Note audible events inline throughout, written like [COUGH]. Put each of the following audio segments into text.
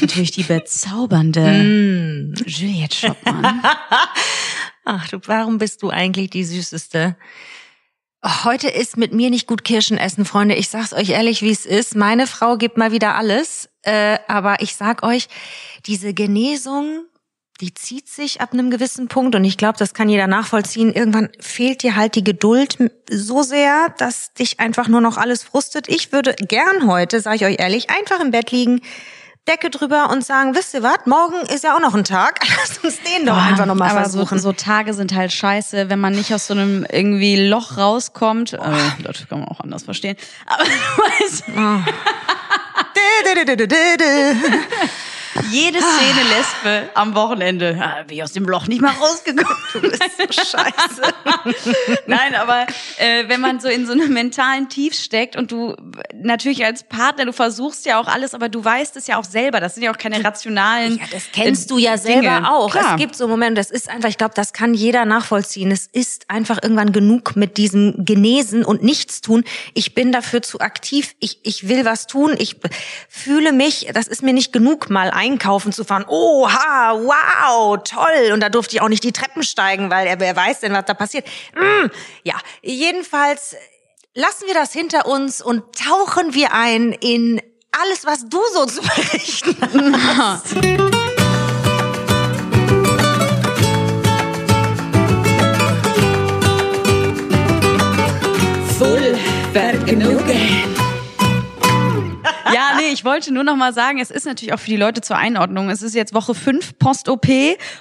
natürlich die bezaubernde Juliette Schoppmann. [LAUGHS] Ach du, warum bist du eigentlich die Süßeste? Heute ist mit mir nicht gut Kirschen essen, Freunde. Ich sag's euch ehrlich, wie es ist. Meine Frau gibt mal wieder alles. Äh, aber ich sag euch, diese Genesung, die zieht sich ab einem gewissen Punkt. Und ich glaube, das kann jeder nachvollziehen. Irgendwann fehlt dir halt die Geduld so sehr, dass dich einfach nur noch alles frustet. Ich würde gern heute, sage ich euch ehrlich, einfach im Bett liegen, Decke drüber und sagen, wisst ihr was, morgen ist ja auch noch ein Tag. [LAUGHS] Lass uns den doch einfach nochmal Aber so, versuchen. so Tage sind halt scheiße, wenn man nicht aus so einem irgendwie Loch rauskommt. Äh, das kann man auch anders verstehen. Aber [LAUGHS] du weißt, Dö, jede Szene Lesbe am Wochenende. Ah, bin ich aus dem Loch nicht mal rausgekommen. Du bist so [LAUGHS] scheiße. Nein, aber äh, wenn man so in so einem mentalen Tief steckt und du natürlich als Partner, du versuchst ja auch alles, aber du weißt es ja auch selber. Das sind ja auch keine rationalen. Ja, das kennst du ja äh, selber Dinge. auch. Klar. Es gibt so Momente, das ist einfach, ich glaube, das kann jeder nachvollziehen. Es ist einfach irgendwann genug mit diesem Genesen und Nichtstun. Ich bin dafür zu aktiv. Ich, ich will was tun. Ich fühle mich, das ist mir nicht genug, mal einkaufen zu fahren. Oha, wow, toll. Und da durfte ich auch nicht die Treppen steigen, weil er, wer weiß denn, was da passiert. Mm, ja, jedenfalls lassen wir das hinter uns und tauchen wir ein in alles, was du so zu berichten hast. [LAUGHS] Full Vergnügen. [LAUGHS] Ja, nee, ich wollte nur noch mal sagen, es ist natürlich auch für die Leute zur Einordnung. Es ist jetzt Woche 5 Post-OP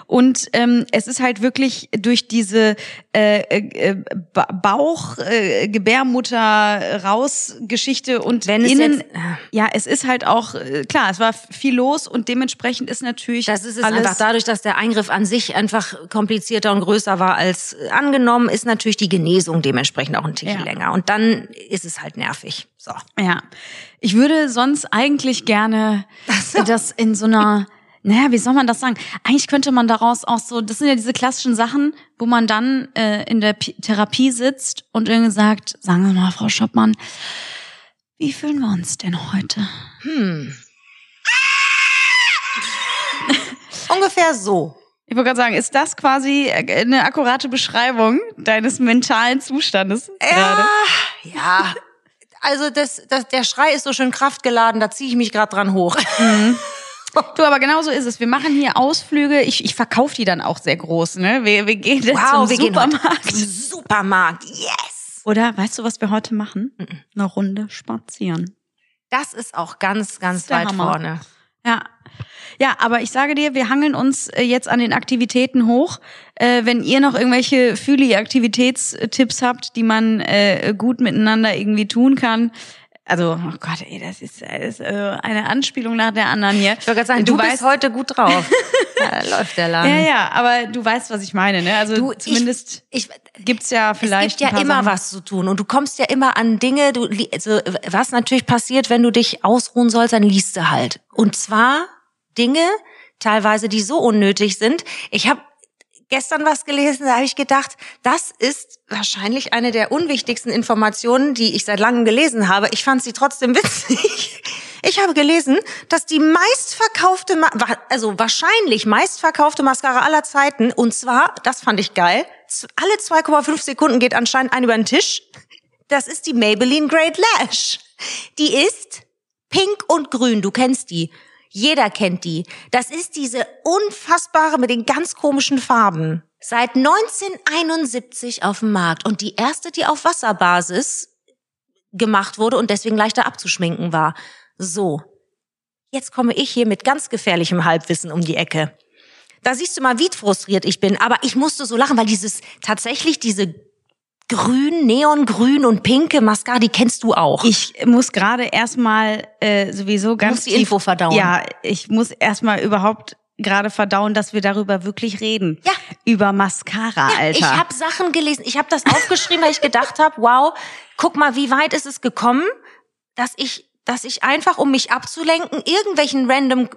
und ähm, es ist halt wirklich durch diese äh, äh, Ba- Bauch, äh, Gebärmutter raus Geschichte und Wenn es innen, jetzt- ja, es ist halt auch äh, klar, es war viel los und dementsprechend ist natürlich Das ist es alles einfach dadurch, dass der Eingriff an sich einfach komplizierter und größer war als äh, angenommen, ist natürlich die Genesung dementsprechend auch ein Ticken Ja. länger. Und dann ist es halt nervig. So. Ja, ich würde sonst eigentlich gerne das in so einer, naja, wie soll man das sagen? Eigentlich könnte man daraus auch so, das sind ja diese klassischen Sachen, wo man dann äh, in der Pi Therapie sitzt und irgendwie sagt, sagen Sie mal, Frau Schoppmann, wie fühlen wir uns denn heute? Hm. [LAUGHS] Ungefähr so. Ich wollte gerade sagen, ist das quasi äh, eine akkurate Beschreibung deines mentalen Zustandes gerade? Ja, ja. Also das, das, der Schrei ist so schön kraftgeladen, da ziehe ich mich gerade dran hoch. [LAUGHS] Du, aber genau so ist es. Wir machen hier Ausflüge. Ich, ich verkaufe die dann auch sehr groß. Ne? Wir, wir gehen dann Wow, zum wir gehen heute Supermarkt. zum Supermarkt. Yes. Oder weißt du, was wir heute machen? Eine Runde spazieren. Das ist auch ganz, ganz ist weit vorne. Ja. Ja, aber ich sage dir, wir hangeln uns äh, jetzt an den Aktivitäten hoch. Äh, wenn ihr noch irgendwelche Fühli-Aktivitätstipps habt, die man äh, gut miteinander irgendwie tun kann. Also, oh Gott, ey, das ist, das ist äh, eine Anspielung nach der anderen hier. Ich wollte gerade sagen, du, bist heute gut drauf. [LAUGHS] da läuft der Laden. Ja, ja, aber du weißt, was ich meine, ne? Also Du, zumindest ich, gibt's ja vielleicht Es gibt ja immer Sachen. was zu tun und du kommst ja immer an Dinge, du, also, was natürlich passiert, wenn du dich ausruhen sollst, dann liest du halt. Und zwar Dinge, teilweise, die so unnötig sind. Ich habe gestern was gelesen, da habe ich gedacht, das ist wahrscheinlich eine der unwichtigsten Informationen, die ich seit langem gelesen habe. Ich fand sie trotzdem witzig. [LAUGHS] Ich habe gelesen, dass die meistverkaufte, also wahrscheinlich meistverkaufte Mascara aller Zeiten, und zwar, das fand ich geil, alle 2,5 Sekunden geht anscheinend ein über den Tisch. Das ist die Maybelline Great Lash. Die ist pink und grün, du kennst die. Jeder kennt die. Das ist diese unfassbare mit den ganz komischen Farben. Seit 1971 auf dem Markt und die erste, die auf Wasserbasis gemacht wurde und deswegen leichter abzuschminken war. So. Jetzt komme ich hier mit ganz gefährlichem Halbwissen um die Ecke. Da siehst du mal, wie frustriert ich bin. Aber ich musste so lachen, weil dieses, tatsächlich diese grün, neongrün und pinke Mascara, die kennst du auch. Ich muss gerade erstmal äh, sowieso ganz musst die tief- Info verdauen. Ja, ich muss erstmal überhaupt gerade verdauen, dass wir darüber wirklich reden. Ja. Über Mascara, Alter. Ich habe Sachen gelesen. Ich habe das aufgeschrieben, weil ich gedacht habe, wow, guck mal, wie weit ist es gekommen, dass ich, dass ich einfach, um mich abzulenken, irgendwelchen random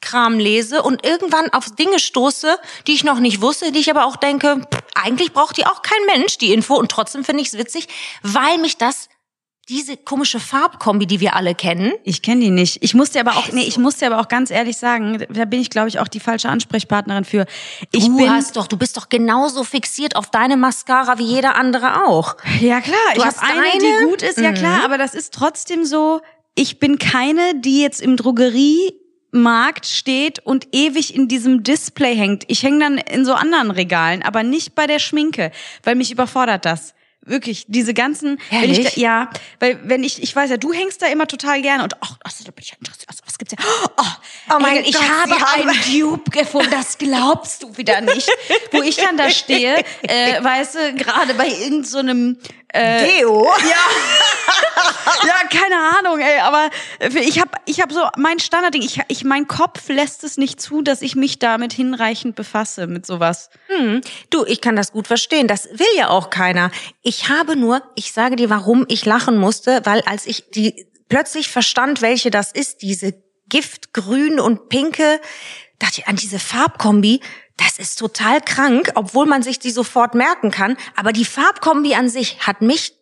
Kram lese und irgendwann auf Dinge stoße, die ich noch nicht wusste, die ich aber auch denke, pff, eigentlich braucht die auch kein Mensch, die Info. Und trotzdem finde ich es witzig, weil mich das diese komische Farbkombi, die wir alle kennen. Ich kenne die nicht. Ich musste aber auch, nee, ich musste aber auch ganz ehrlich sagen, da bin ich, glaube ich, auch die falsche Ansprechpartnerin für. Ich du bin, hast doch, du bist doch genauso fixiert auf deine Mascara wie jeder andere auch. ja klar, Du ich hast habe eine, die gut ist, ja klar, aber das ist trotzdem so. Ich bin keine, die jetzt im Drogeriemarkt steht und ewig in diesem Display hängt. Ich hänge dann in so anderen Regalen, aber nicht bei der Schminke, weil mich überfordert das. Wirklich, diese ganzen, wenn ich, da- ja, weil wenn ich, ich weiß ja, du hängst da immer total gerne und ach, ach, da bin ich ja interessiert, was, gibt's ja? Oh, Oh mein ey, ich Gott, habe haben- einen [LAUGHS] Dupe gefunden, das glaubst du wieder nicht. Wo ich dann da stehe, äh, weißt du, gerade bei irgendeinem so einem, äh, Deo? [LAUGHS] ja, keine Ahnung, ey, aber ich habe ich hab so mein Standardding, ich, ich mein Kopf lässt es nicht zu, dass ich mich damit hinreichend befasse mit sowas. Du, ich kann das gut verstehen. Das will ja auch keiner. Ich habe nur, ich sage dir, warum ich lachen musste, weil als ich die plötzlich verstand, welche das ist, diese Giftgrün und Pinke, dachte ich an diese Farbkombi. Das ist total krank, obwohl man sich die sofort merken kann. Aber die Farbkombi an sich hat mich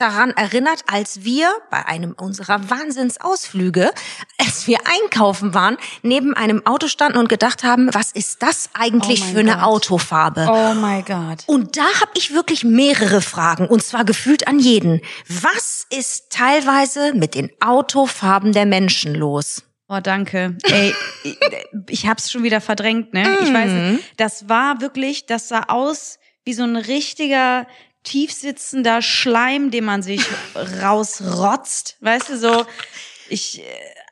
daran erinnert, als wir bei einem unserer Wahnsinnsausflüge, als wir einkaufen waren, neben einem Auto standen und gedacht haben, was ist das eigentlich Oh mein für eine Gott. Autofarbe? Oh my God. Und da habe ich wirklich mehrere Fragen, und zwar gefühlt an jeden. Was ist teilweise mit den Autofarben der Menschen los? Oh, danke. Ey, ich, ich hab's schon wieder verdrängt, ne? Ich weiß, das war wirklich, das sah aus wie so ein richtiger tiefsitzender Schleim, den man sich [LAUGHS] rausrotzt. Weißt du, so, ich, äh,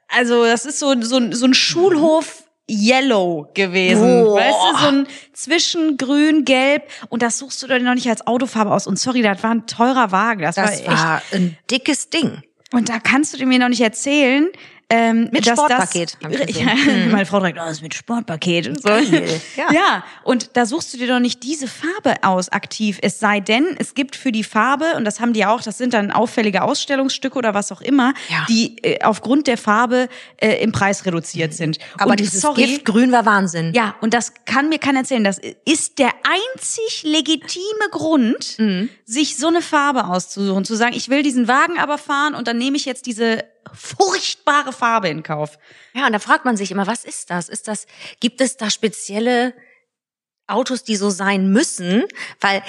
also, das ist so, so, ein- so ein Schulhof Yellow gewesen. Boah. Weißt du, so ein zwischen grün, gelb. Und das suchst du dir noch nicht als Autofarbe aus. Und sorry, das war ein teurer Wagen. Das, Das war echt war ein dickes Ding. und da kannst du dir mir noch nicht erzählen, ähm, Mit dass Sportpaket, Das, ja, gesehen. [LAUGHS] Meine Frau direkt, oh, das ist mit Sportpaket und so. Ja. [LAUGHS] ja, und da suchst du dir doch nicht diese Farbe aus aktiv. Es sei denn, es gibt für die Farbe, und das haben die auch, das sind dann auffällige Ausstellungsstücke oder was auch immer, Ja. die äh, aufgrund der Farbe äh, im Preis reduziert sind. Aber und dieses sorry, Giftgrün war Wahnsinn. ja, und das kann mir keiner erzählen. Das ist der einzig legitime Grund, Mhm. Sich so eine Farbe auszusuchen. Zu sagen, ich will diesen Wagen aber fahren und dann nehme ich jetzt diese furchtbare Farbe in Kauf. Ja, und da fragt man sich immer, was ist das? Ist das, gibt es da spezielle Autos, die so sein müssen? Weil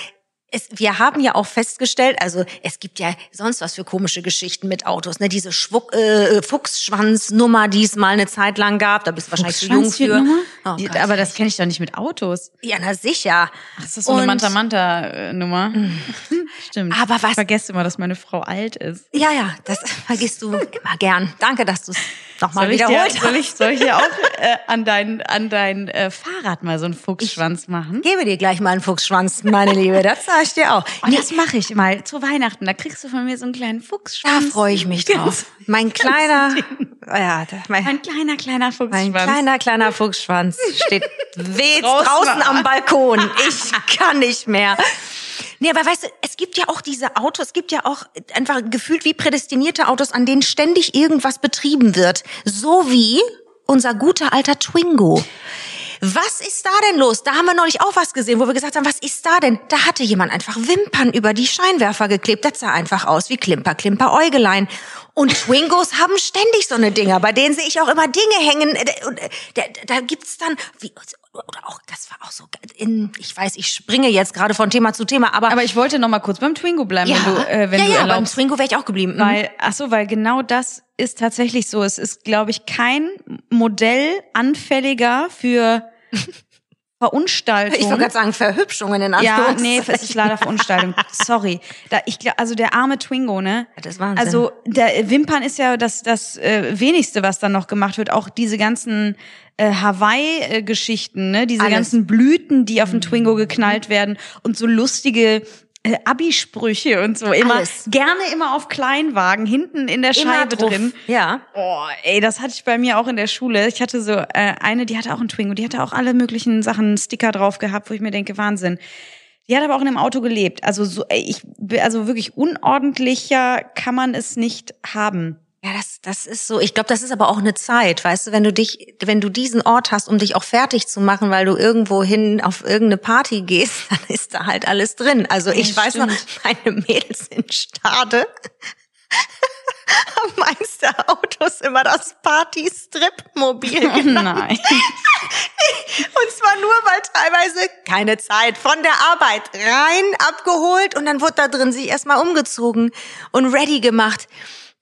es, wir haben ja auch festgestellt, also es gibt ja sonst was für komische Geschichten mit Autos, ne? Diese Schwuck, äh, Fuchsschwanznummer, die es mal eine Zeit lang gab, da bist du wahrscheinlich zu jung für. Oh Gott. aber das kenne ich doch nicht mit Autos. ja, na sicher. Ach, ist das so eine Manta-Manta-Nummer? Stimmt. Aber was- Ich vergesse immer, dass meine Frau alt ist. Ja, ja, das vergisst du immer gern. Danke, dass du es nochmal Soll ich, dir, wiederholt soll, ich, soll ich dir auch [LAUGHS] äh, an dein, an dein äh, Fahrrad mal so einen Fuchsschwanz machen? Gebe dir gleich mal einen Fuchsschwanz, meine Liebe. Das sag ich dir auch. [LAUGHS] Und das mache ich mal zu Weihnachten. Da kriegst du von mir so einen kleinen Da Fuchsschwanz. freue ich mich drauf. [LAUGHS] Mein kleiner, ja, mein, Ein kleiner, kleiner mein Fuchsschwanz. kleiner, kleiner Fuchsschwanz steht weht Draußen. draußen am Balkon. Ich kann nicht mehr. Nee, aber weißt du, es gibt ja auch diese Autos, es gibt ja auch einfach gefühlt wie prädestinierte Autos, an denen ständig irgendwas betrieben wird. So wie unser guter alter Twingo. Was ist da denn los? Da haben wir neulich auch was gesehen, wo wir gesagt haben, was ist da denn? Da hatte jemand einfach Wimpern über die Scheinwerfer geklebt. Das sah einfach aus wie Klimper, Klimper, Äugelein. Und Twingos haben ständig so eine Dinger, bei denen sehe ich auch immer Dinge hängen. Äh, äh, da, da gibt's dann, wie, oder auch, das war auch so, in, ich weiß, ich springe jetzt gerade von Thema zu Thema, aber, Aber ich wollte noch mal kurz beim Twingo bleiben, ja, wenn du, äh, wenn ja, du ja, beim. Twingo wäre ich auch geblieben. Mhm. Weil, ach so, weil genau das ist tatsächlich so. Es ist, glaube ich, kein Modell anfälliger für [LAUGHS] Verunstaltung. ich wollte gerade sagen, Verhübschungen in ja, nee, Anführungszeichen. es ist leider Verunstaltung. [LAUGHS] Sorry. Da, ich, also der arme Twingo, ne? Das ist Wahnsinn. Also der Wimpern ist ja das, das äh, wenigste, was dann noch gemacht wird. Auch diese ganzen äh, Hawaii-Geschichten, ne? Diese Alles. Mhm. ganzen Blüten, die auf den Twingo geknallt werden und so lustige äh, Abi-Sprüche und so. Immer Alles. gerne immer auf Kleinwagen, hinten in der Immer Scheibe drauf. drin. Ja. Oh, ey, das hatte ich bei mir auch in der Schule. Ich hatte so äh, eine, die hatte auch einen Twingo, die hatte auch alle möglichen Sachen, Sticker drauf gehabt, wo ich mir denke, Wahnsinn. Die hat aber auch in einem Auto gelebt. Also so, ich, also wirklich unordentlicher kann man es nicht haben. Ja, das, das ist so. Ich glaube, das ist aber auch eine Zeit, weißt du, wenn du dich, wenn du diesen Ort hast, um dich auch fertig zu machen, weil du irgendwo hin auf irgendeine Party gehst, [LAUGHS] dann ist da halt alles drin. Also ich weiß noch, meine Mädels in Stade [LAUGHS] haben eins der Autos immer das Party-Strip-Mobil [LAUGHS] genannt. nein. Und zwar nur, weil teilweise keine Zeit von der Arbeit rein abgeholt und dann wurde da drin sich erstmal umgezogen und ready gemacht.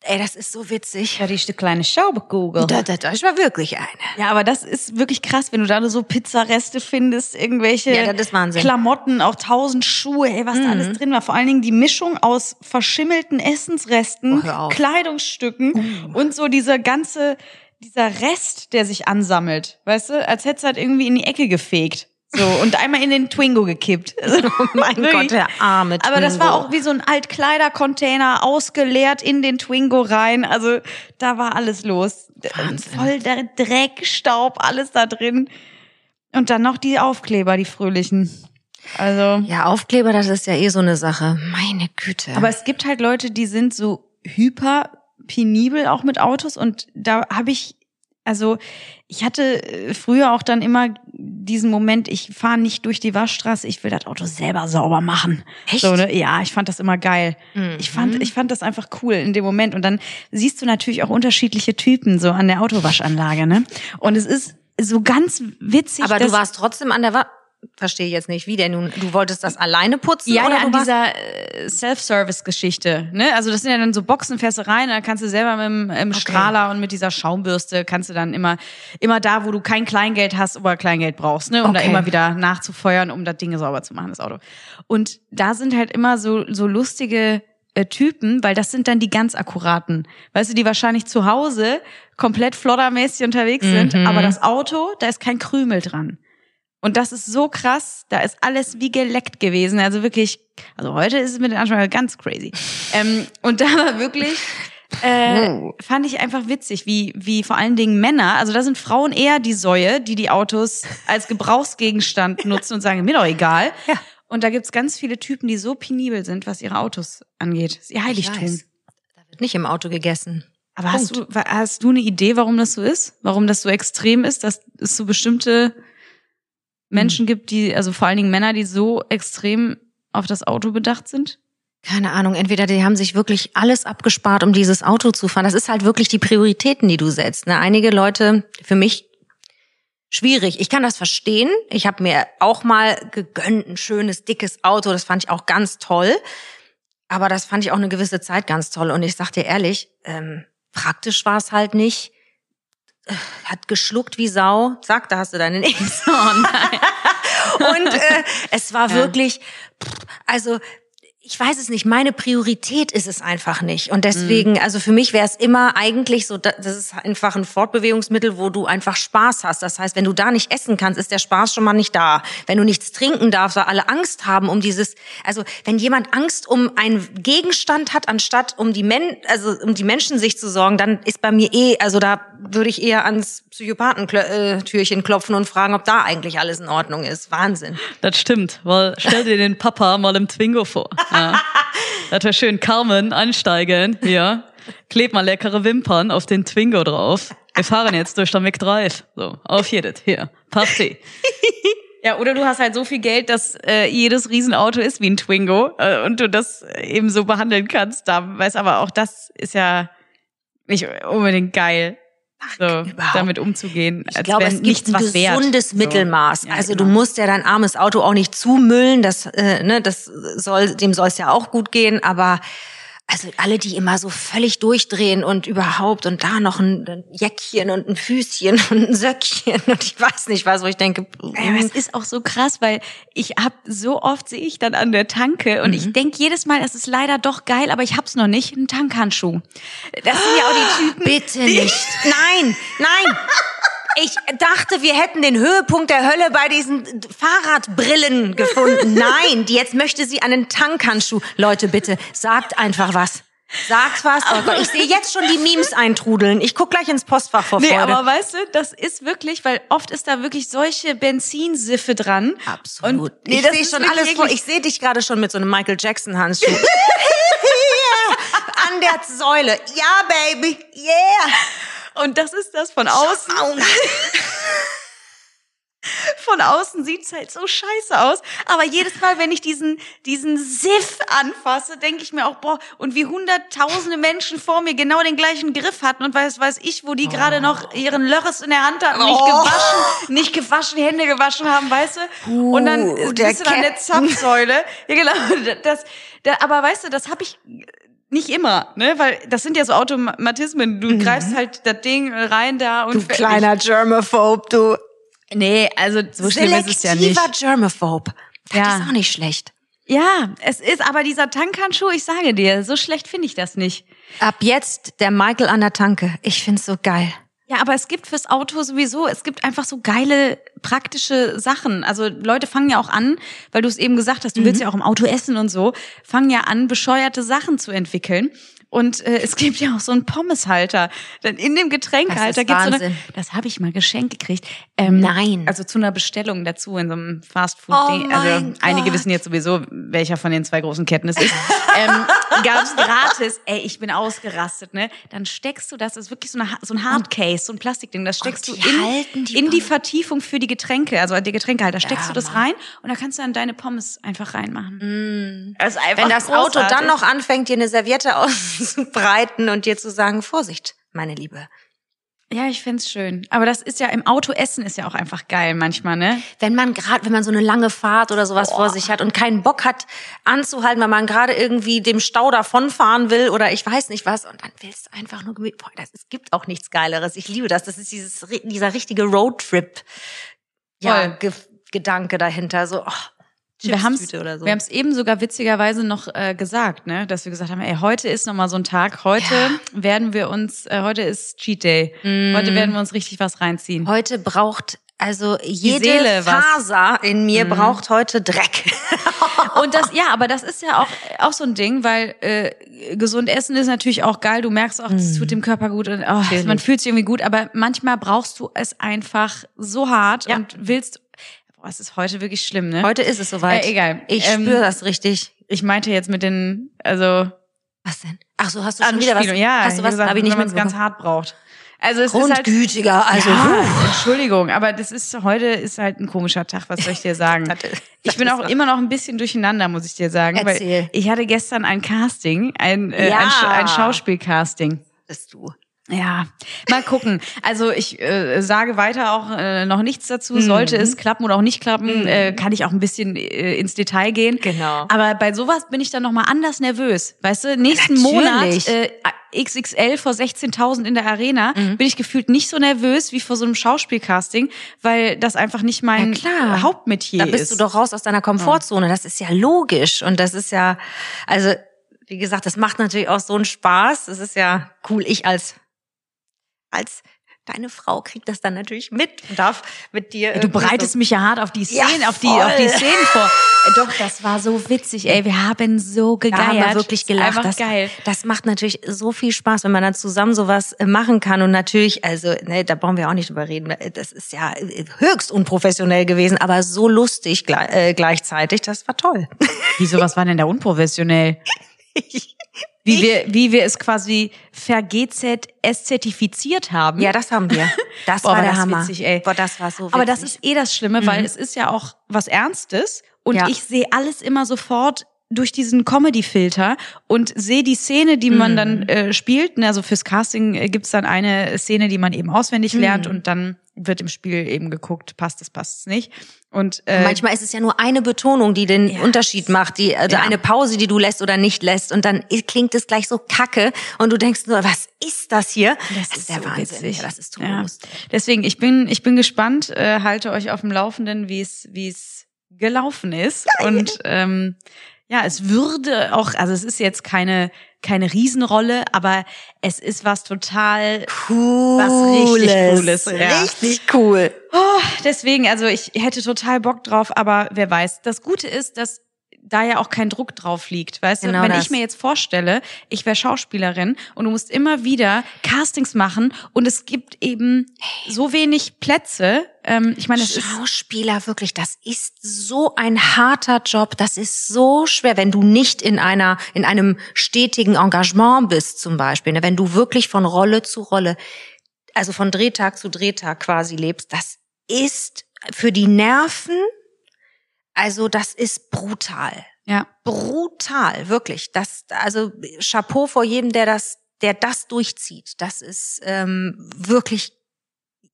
Ey, das ist so witzig. Ja, die ist eine kleine Schaubekugel. Da, da, da war wirklich eine. Ja, aber das ist wirklich krass, wenn du da so Pizzareste findest, irgendwelche Ja, das ist Wahnsinn. Klamotten, auch tausend Schuhe, ey, was da alles drin war. Vor allen Dingen die Mischung aus verschimmelten Essensresten, Oh. Kleidungsstücken und so dieser ganze, dieser Rest, der sich ansammelt. Weißt du, als hättest du halt irgendwie in die Ecke gefegt. So, und einmal in den Twingo gekippt. [LAUGHS] Oh mein. Gott, der arme Aber das war Twingo. auch wie so ein Altkleidercontainer ausgeleert in den Twingo rein. Also da war alles los. Wahnsinn. Voll der Dreck, Staub, alles da drin. Und dann noch die Aufkleber, die fröhlichen. Also. Ja, Aufkleber, das ist ja eh so eine Sache. Meine Güte. Aber es gibt halt Leute, die sind so hyper penibel auch mit Autos und da habe ich also ich hatte äh, früher auch dann immer diesen Moment, ich fahre nicht durch die Waschstraße, ich will das Auto selber sauber machen. Echt? So, ne? Ja, ich fand das immer geil. Mhm. Ich fand ich fand das einfach cool in dem Moment und dann siehst du natürlich auch unterschiedliche Typen so an der Autowaschanlage, ne? Und es ist so ganz witzig, Aber du warst trotzdem an der Wa Verstehe ich jetzt nicht, wie denn nun? Du wolltest das alleine putzen? Ja, oder ja, an dieser äh, Self-Service-Geschichte. Ne? Also das sind ja dann so Boxen, fährst du rein, da kannst du selber mit dem im Strahler und mit dieser Schaumbürste kannst du dann immer, immer da, wo du kein Kleingeld hast, aber Kleingeld brauchst, ne? um da Okay. immer wieder nachzufeuern, um das Ding sauber zu machen, das Auto. Und da sind halt immer so, so lustige äh, Typen, weil das sind dann die ganz akkuraten. Weißt du, die wahrscheinlich zu Hause komplett floddermäßig unterwegs sind, aber das Auto, da ist kein Krümel dran. Und das ist so krass, da ist alles wie geleckt gewesen. Also wirklich, also heute ist es mit den Ansprachen ganz crazy. [LAUGHS] ähm, und da war wirklich, äh, fand ich einfach witzig, wie, wie vor allen Dingen Männer, also da sind Frauen eher die Säue, die die Autos [LAUGHS] als Gebrauchsgegenstand nutzen und sagen, mir doch egal. Ja. Und da gibt's ganz viele Typen, die so penibel sind, was ihre Autos angeht. Das ist ihr Heiligtum. Da wird nicht im Auto gegessen. Aber hast du, hast du eine Idee, warum das so ist? Warum das so extrem ist, dass es so bestimmte Menschen gibt, die, also vor allen Dingen Männer, die so extrem auf das Auto bedacht sind? Keine Ahnung, entweder die haben sich wirklich alles abgespart, um dieses Auto zu fahren. Das ist halt wirklich die Prioritäten, die du setzt. Ne? Einige Leute, für mich schwierig. Ich kann das verstehen. Ich habe mir auch mal gegönnt, ein schönes, dickes Auto. Das fand ich auch ganz toll. Aber das fand ich auch eine gewisse Zeit ganz toll. Und ich sag dir ehrlich, ähm, praktisch war es halt nicht. Hat geschluckt wie Sau. Zack, da hast du deine Nix. Oh nein. Und äh, es war wirklich, also ich weiß es nicht, meine Priorität ist es einfach nicht. Und deswegen, also für mich wäre es immer eigentlich so, da- das ist einfach ein Fortbewegungsmittel, wo du einfach Spaß hast. Das heißt, wenn du da nicht essen kannst, ist der Spaß schon mal nicht da. Wenn du nichts trinken darfst, weil alle Angst haben um dieses, also wenn jemand Angst um einen Gegenstand hat, anstatt um die Men, also um die Menschen sich zu sorgen, dann ist bei mir eh, also da würde ich eher ans Psychopathentürchen klopfen und fragen, ob da eigentlich alles in Ordnung ist. Wahnsinn. Das stimmt, weil stell dir den Papa mal im Twingo vor. [LAUGHS] Ja. Das wäre schön Carmen ansteigen, ja. Kleb mal leckere Wimpern auf den Twingo drauf. Wir fahren jetzt durch den McDrive. So, auf jedes. Hier, Party. Ja, oder du hast halt so viel Geld, dass äh, jedes Riesenauto ist wie ein Twingo äh, und du das eben so behandeln kannst. Da weiß aber auch das ist ja nicht unbedingt geil, so damit umzugehen. Ich glaube, es gibt ein was wert. gesundes So. Mittelmaß. Ja, also genau. du musst ja dein armes Auto auch nicht zumüllen, das, äh, ne, das soll, dem soll es ja auch gut gehen, aber also alle, die immer so völlig durchdrehen und überhaupt und da noch ein, Jäckchen und ein Füßchen [LAUGHS] und ein Söckchen und ich weiß nicht was, wo ich denke, Ja, es ist auch so krass, weil ich hab so oft sehe ich dann an der Tanke und Mhm. ich denk jedes Mal, es ist leider doch geil, aber ich hab's noch nicht, einen Tankhandschuh. Das sind ja auch die Typen. bitte nicht. Nein, nein. [LAUGHS] Ich dachte, wir hätten den Höhepunkt der Hölle bei diesen Fahrradbrillen gefunden. [LAUGHS] Nein, die jetzt möchte sie einen Tankhandschuh. Leute, bitte, sagt einfach was. Sagt was. Oh Gott, ich sehe jetzt schon die Memes eintrudeln. Ich guck gleich ins Postfach vor Nee, Freude. aber weißt du, das ist wirklich, weil oft ist da wirklich solche Benzinsiffe dran. Absolut. Und nee, ich sehe schon alles vor. Ich sehe dich gerade schon mit so einem Michael Jackson Handschuh. [LAUGHS] An der Säule. Ja, Baby. Yeah. Und das ist das von außen. [LAUGHS] Von außen sieht's halt so scheiße aus. Aber jedes Mal, wenn ich diesen, diesen Siff anfasse, denke ich mir auch, boah, und wie hunderttausende Menschen vor mir genau den gleichen Griff hatten und weiß, weiß ich, wo die gerade noch ihren Lörres in der Hand hatten, nicht Oh. gewaschen, nicht gewaschen, Hände gewaschen haben, weißt du? Und dann Uh, bist du dann an der. Zapfsäule. Ja, genau. [LAUGHS] Das, das, aber weißt du, das habe ich nicht immer, ne? Weil das sind ja so Automatismen. Du greifst halt das Ding rein da und Mhm. Du kleiner Germaphobe, du. Nee, also so schlimm ist es ja nicht. Selektiver Germaphobe. Das Ja. ist auch nicht schlecht. Ja, es ist aber dieser Tankhandschuh, ich sage dir, so schlecht finde ich das nicht. Ab jetzt der Michael an der Tanke. Ich find's so geil. Ja, aber es gibt fürs Auto sowieso, es gibt einfach so geile praktische Sachen. Also Leute fangen ja auch an, weil du es eben gesagt hast, du willst ja auch im Auto essen und so, fangen ja an, bescheuerte Sachen zu entwickeln. Und äh, es gibt ja auch so einen Pommeshalter. Denn in dem Getränkehalter gibt's so eine, Wahnsinn. das habe ich mal geschenkt gekriegt. Ähm, Nein. Also zu einer Bestellung dazu in so einem Oh Fastfood-Ding. also mein einige Gott. wissen jetzt sowieso, welcher von den zwei großen Ketten es ist. ähm, [LAUGHS] gab's gratis. Ey, ich bin ausgerastet, ne? Dann steckst du das, das ist wirklich so, eine, so ein Hardcase, so ein Plastikding, das steckst du in, die in die. Vertiefung für die Getränke, also der Getränkehalter, steckst Ja, du das Mann. rein und da kannst du dann deine Pommes einfach reinmachen. Das ist einfach Wenn das Auto großartig. dann noch anfängt, dir eine Serviette [LAUGHS] auszubreiten und dir zu sagen, Vorsicht, meine Liebe. Ja, ich find's schön. Aber das ist ja, im Auto essen ist ja auch einfach geil manchmal, ne? Wenn man gerade, wenn man so eine lange Fahrt oder sowas vor sich hat und keinen Bock hat anzuhalten, weil man gerade irgendwie dem Stau davonfahren will oder ich weiß nicht was und dann willst du einfach nur gemütlich. Boah, das, es gibt auch nichts Geileres. Ich liebe das. Das ist dieses, dieser richtige Roadtrip. Ja. Ge Gedanke dahinter. So, oh, Wir oder so. wir haben's eben sogar witzigerweise noch äh, gesagt, ne, dass wir gesagt haben, ey, heute ist noch mal so ein Tag. Heute Ja. werden wir uns, äh, heute ist Cheat Day. Heute werden wir uns richtig was reinziehen. Heute braucht also jede Seele was. Faser in mir braucht heute Dreck. [LAUGHS] Und das, ja, aber das ist ja auch, auch so ein Ding, weil äh, gesund essen ist natürlich auch geil. Du merkst auch, es tut dem Körper gut und oh, man fühlt sich irgendwie gut. Aber manchmal brauchst du es einfach so hart Ja. und willst. Es ist heute wirklich schlimm, ne? Heute ist es soweit. Äh, egal. Ich Ähm, spüre das richtig. Ich meinte jetzt mit den, also Was denn? Ach so, hast du schon wieder was? Ja, hast du was? gesagt, Hab ich nicht wenn man es ganz hart braucht. Also es ist halt Grundgütiger, also ja. Entschuldigung, aber das ist heute ist halt ein komischer Tag, was soll ich dir [LAUGHS] sagen? Das ich bin auch immer noch ein bisschen durcheinander, muss ich dir sagen, Erzähl. weil ich hatte gestern ein Casting, ein äh, Ja. ein, ein Schauspielcasting. bist du. Ja, mal gucken. Also ich äh, sage weiter auch äh, noch nichts dazu. Mhm. Sollte es klappen oder auch nicht klappen, äh, kann ich auch ein bisschen äh, ins Detail gehen. Genau. Aber bei sowas bin ich dann noch mal anders nervös. Weißt du, nächsten Natürlich. Monat äh, XXL vor 16.000 in der Arena Mhm. bin ich gefühlt nicht so nervös wie vor so einem Schauspielcasting, weil das einfach nicht mein Ja, klar. Hauptmetier Da bist ist. du doch raus aus deiner Komfortzone. Das ist ja logisch. Und das ist ja, also, wie gesagt, das macht natürlich auch so einen Spaß. Das ist ja cool. Ich als, als deine Frau krieg das dann natürlich mit und darf mit dir. Du bereitest so mich ja hart auf die Ja, Szenen, auf die, auf die. Szenen vor. Äh, [LAUGHS] Doch, das war so witzig, ey. Wir haben so Da gegeiert. haben wir wirklich gelacht. Das, geil. das macht natürlich so viel Spaß, wenn man dann zusammen sowas äh, machen kann. Und natürlich, also, ne, da brauchen wir auch nicht drüber reden. Das ist ja äh, höchst unprofessionell gewesen, aber so lustig gle äh, gleichzeitig. Das war toll. Wieso, was war denn da unprofessionell? [LAUGHS] Wie wir, wie wir es quasi verGZS-zertifiziert haben. Ja, das haben wir. [LAUGHS] Das Boah, war der das Hammer. witzig, ey. Boah, das war so witzig. Aber das ist eh das Schlimme, weil es ist ja auch was Ernstes und Ja. ich sehe alles immer sofort durch diesen Comedy-Filter und sehe die Szene, die man dann äh, spielt. Ne, Also fürs Casting äh, gibt's dann eine Szene, die man eben auswendig lernt und dann wird im Spiel eben geguckt, passt es, passt es nicht. Und äh, Manchmal ist es ja nur eine Betonung, die den Ja. Unterschied macht, die also Ja. eine Pause, die du lässt oder nicht lässt und dann klingt es gleich so kacke und du denkst nur, was ist das hier? Das, ist der so Wahnsinn. witzig. Ja, das ist Ja. Trost. Deswegen, ich bin, ich bin gespannt, äh, halte euch auf dem Laufenden, wie es, wie es gelaufen ist. Und ähm, ja, es würde auch, also es ist jetzt keine keine Riesenrolle, aber es ist was total Cooles. Was richtig Cooles, ja. Richtig cool. Oh, deswegen, also ich hätte total Bock drauf, aber wer weiß. Das Gute ist, dass da ja auch kein Druck drauf liegt, weißt Genau du? Wenn das. ich mir jetzt vorstelle, ich wäre Schauspielerin und du musst immer wieder Castings machen und es gibt eben so wenig Plätze. Ähm, ich meine, Schauspieler, wirklich, das ist so ein harter Job. Das ist so schwer, wenn du nicht in einer, in einem stetigen Engagement bist, zum Beispiel. ne? Wenn du wirklich von Rolle zu Rolle, also von Drehtag zu Drehtag quasi lebst, das ist für die Nerven, also das ist brutal. ja. Brutal, wirklich. Das, also Chapeau vor jedem, der das, der das durchzieht. Das ist ähm, wirklich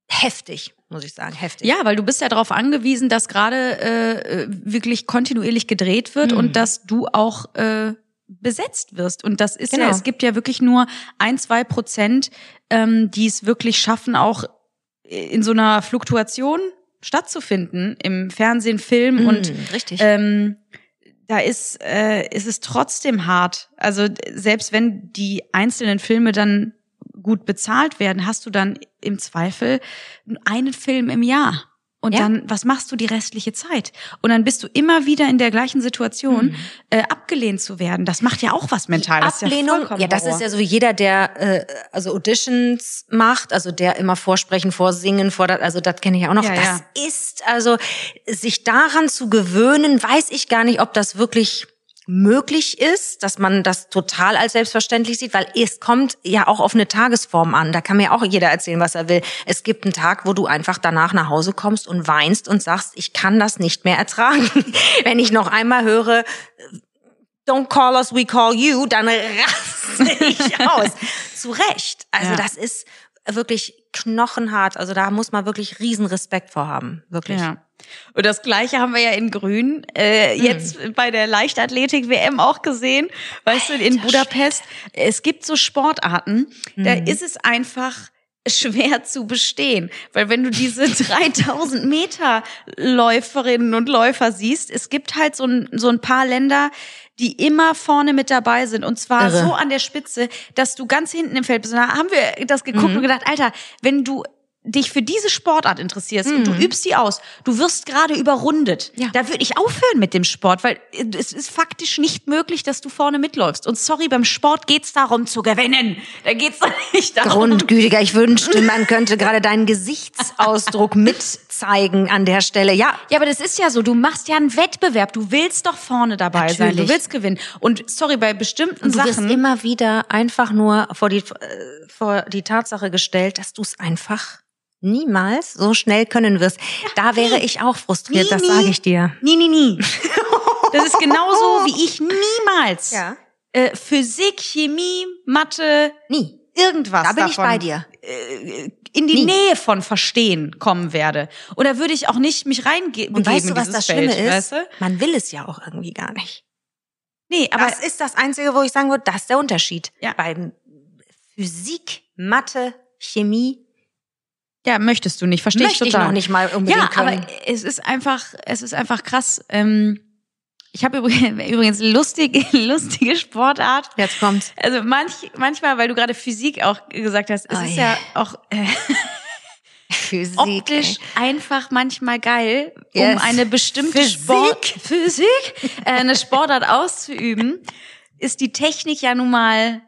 heftig, muss ich sagen, heftig. Ja, weil du bist ja darauf angewiesen, dass gerade äh, wirklich kontinuierlich gedreht wird Mhm. und dass du auch äh, besetzt wirst. Und das ist ja, Genau. es gibt ja wirklich nur ein, zwei Prozent, ähm, die es wirklich schaffen, auch in so einer Fluktuation stattzufinden im Fernsehen, Film Mhm, und richtig. ähm, da ist, äh, ist es trotzdem hart. Also selbst wenn die einzelnen Filme dann gut bezahlt werden, hast du dann im Zweifel einen Film im Jahr. Und Ja. dann, was machst du die restliche Zeit? Und dann bist du immer wieder in der gleichen Situation, Mhm. äh, abgelehnt zu werden. Das macht ja auch was mental. Das ist ja Ablehnung, vollkommen ja, das Horror. ist ja so jeder, der äh, also Auditions macht, also der immer vorsprechen, vorsingen, vor, also das kenne ich auch noch. Ja, das ja. ist also sich daran zu gewöhnen, weiß ich gar nicht, ob das wirklich möglich ist, dass man das total als selbstverständlich sieht, weil es kommt ja auch auf eine Tagesform an. Da kann mir auch jeder erzählen, was er will. Es gibt einen Tag, wo du einfach danach nach Hause kommst und weinst und sagst, ich kann das nicht mehr ertragen. [LAUGHS] Wenn ich noch einmal höre, don't call us, we call you, dann raste ich [LAUGHS] aus. Zu Recht. Also Ja. das ist wirklich knochenhart. Also da muss man wirklich riesen Respekt vor haben. Wirklich. Ja. Und das Gleiche haben wir ja in Grün äh, Hm. jetzt bei der Leichtathletik-WM auch gesehen, weißt du, in Budapest. Es gibt so Sportarten, da Hm. ist es einfach schwer zu bestehen, weil wenn du diese [LAUGHS] 3000 Meter Läuferinnen und Läufer siehst, es gibt halt so ein, so ein paar Länder, die immer vorne mit dabei sind und zwar Irre. so an der Spitze, dass du ganz hinten im Feld bist. Und da haben wir das geguckt Mhm. und gedacht, Alter, wenn du dich für diese Sportart interessierst und du übst die aus, du wirst gerade überrundet. Mhm. Ja. Da würde ich aufhören mit dem Sport, weil es ist faktisch nicht möglich, dass du vorne mitläufst. Und sorry, beim Sport geht's darum zu gewinnen. Da geht's doch nicht darum. Grundgütiger, ich wünschte, man könnte gerade deinen Gesichtsausdruck mitzeigen an der Stelle. Ja, Ja, aber das ist ja so. Du machst ja einen Wettbewerb. Du willst doch vorne dabei sein. Du Natürlich. willst gewinnen. Und sorry, bei bestimmten du wirst Sachen. immer wieder einfach nur vor die, äh, vor die Tatsache gestellt, dass du es einfach niemals so schnell können wirst. da wäre ich auch frustriert, Nie, das sage ich dir. Nie, nie, nie. [LAUGHS] Das ist genauso, wie ich niemals Ja. äh, Physik, Chemie, Mathe, Nie. irgendwas Da bin ich davon bei dir. in die Nie. Nähe von Verstehen kommen werde. Oder würde ich auch nicht mich reingeben Und weißt du, was das Schlimme Feld, ist? Weißt du? Man will es ja auch irgendwie gar nicht. Nee, aber das ist das Einzige, wo ich sagen würde, das ist der Unterschied. Ja. Beim Physik, Mathe, Chemie ja, möchtest du nicht, verstehe ich möchte ich total. noch nicht mal unbedingt Ja, können. aber es ist einfach, es ist einfach krass. Ähm, ich habe [LAUGHS] übrigens, lustige, [LAUGHS] lustige Sportart. Jetzt kommt's. Also manch, manchmal, weil du gerade Physik auch gesagt hast, es Oh ist ja. ja auch äh, [LAUGHS] Physik. optisch ey. einfach manchmal geil, Yes. um eine bestimmte Physik. Sport Physik, äh, eine Sportart auszuüben, ist die Technik ja nun mal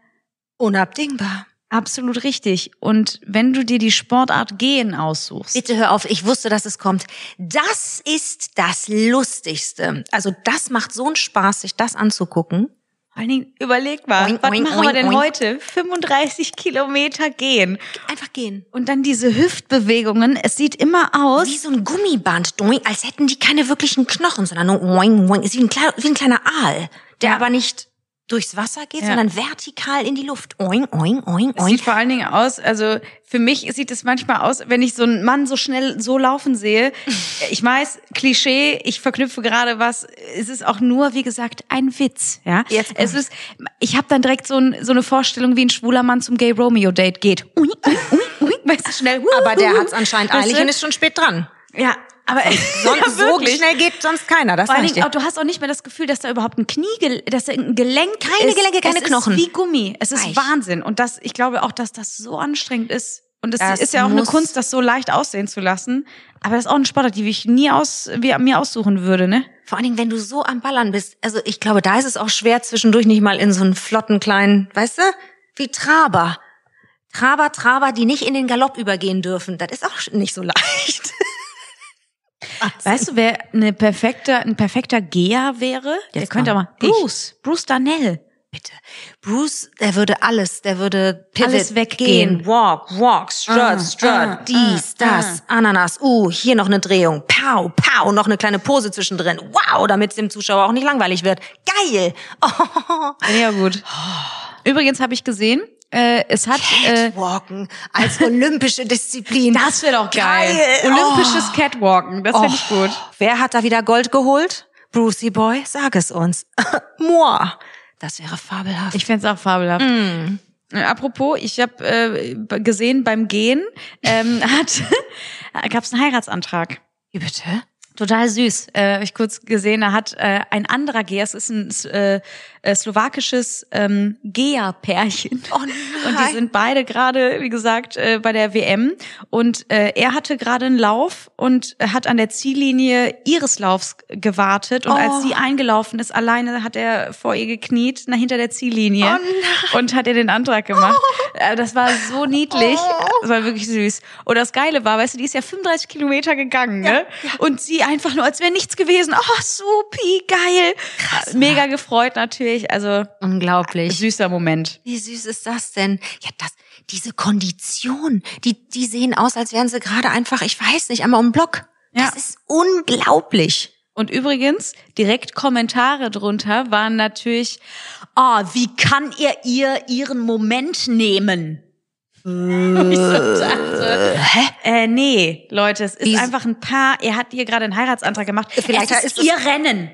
Unabdingbar. Absolut richtig. Und wenn du dir die Sportart Gehen aussuchst, Bitte hör auf, ich wusste, dass es kommt. Das ist das Lustigste. Also das macht so einen Spaß, sich das anzugucken. vor allen Dingen überleg mal, Oink, was oink, machen wir oink, denn oink. heute? 35 Kilometer gehen. Einfach gehen. Und dann diese Hüftbewegungen. Es sieht immer aus. Wie so ein Gummiband, als hätten die keine wirklichen Knochen, sondern nur oing, oing. Ist wie ein, kleiner, wie ein kleiner Aal, der Ja. aber nicht durchs Wasser geht, Ja. sondern vertikal in die Luft. Oing, oing, oing, oing. sieht vor allen Dingen aus, also für mich sieht es manchmal aus, wenn ich so einen Mann so schnell so laufen sehe. [LAUGHS] Ich weiß, Klischee, ich verknüpfe gerade was. Es ist auch nur, wie gesagt, ein Witz. Ja, Jetzt es ist. Ich habe dann direkt so, ein, so eine Vorstellung, wie ein schwuler Mann zum Gay Romeo Date geht. Ui, ui, ui, ui, weißt du, schnell. Aber der hat's anscheinend Weißt eilig du? und ist schon spät dran. Ja, Aber Son Ja, [LAUGHS] so schnell geht sonst keiner, das Vor dir. auch, du hast auch nicht mehr das Gefühl, dass da überhaupt ein Knie, dass da ein Gelenk Keine ist. Gelenke, keine es Knochen. Ist wie Gummi. Es ist Weich. Wahnsinn. Und das, ich glaube auch, dass das so anstrengend ist. Und es Das ist ja auch eine Kunst, das so leicht aussehen zu lassen. Aber das ist auch eine Sportart, die ich nie aus, wie, mir aussuchen würde, ne? Vor allen Dingen, wenn du so am Ballern bist. Also ich glaube, da ist es auch schwer, zwischendurch nicht mal in so einen flotten kleinen, weißt du, wie Traber. Traber, Traber, die nicht in den Galopp übergehen dürfen. Das ist auch nicht so [LAUGHS] leicht. Weißt du, wer eine perfekte, ein perfekter Geher wäre? Der Jetzt könnte komm. mal. Bruce. Bruce Darnell. Bitte. Bruce, der würde alles, der würde Pivot, Alles weggehen. gehen, Walk, Walk, Strut, Ah, Strut, ah, dies, ah, das, Ananas, uh, hier noch eine Drehung, pow, pow, noch eine kleine Pose zwischendrin, wow, damit es dem Zuschauer auch nicht langweilig wird. Geil! [LAUGHS] Oh, Ja, gut. Übrigens habe ich gesehen, äh, es hat. Äh, Catwalken als olympische Disziplin. [LAUGHS] das wäre doch geil. Geil. Olympisches Catwalken, das finde ich Oh, gut. Wer hat da wieder Gold geholt? Brucey Boy, sag es uns. [LAUGHS] Moi. Das wäre fabelhaft. Ich fände es auch fabelhaft. Äh, Apropos, ich habe äh, gesehen beim Gehen ähm, [LAUGHS] hat gab es einen Heiratsantrag. Wie bitte? Total süß. Äh, hab ich kurz gesehen, da hat äh, ein anderer Geher, es ist ein äh, äh, slowakisches ähm, Geher-Pärchen. Oh. [LAUGHS] Und die sind beide gerade, wie gesagt, äh, bei der WM. Und äh, er hatte gerade einen Lauf und hat an der Ziellinie ihres Laufs gewartet. Und Oh. als sie eingelaufen ist, alleine hat er vor ihr gekniet, nach hinter der Ziellinie. Oh. Und hat ihr den Antrag gemacht. Äh, Das war so niedlich. Oh. Das war wirklich süß. Und das Geile war, weißt du, die ist ja 35 Kilometer gegangen, ne? Und sie einfach nur, als wäre nichts gewesen. Oh, supi, geil. Mega gefreut natürlich. Also, Unglaublich. süßer Moment. Wie süß ist das denn? Ja, das, diese Kondition, die, die sehen aus, als wären sie gerade einfach, ich weiß nicht, einmal um den Block. Ja. Das ist unglaublich. Und übrigens, direkt Kommentare drunter waren natürlich, oh, wie kann er ihr ihren Moment nehmen? [LAUGHS] ich so dachte, Hä? äh, nee, Leute, es ist Wie- einfach ein Paar, er hat ihr gerade einen Heiratsantrag gemacht. Vielleicht es ist ist es- ihr Rennen.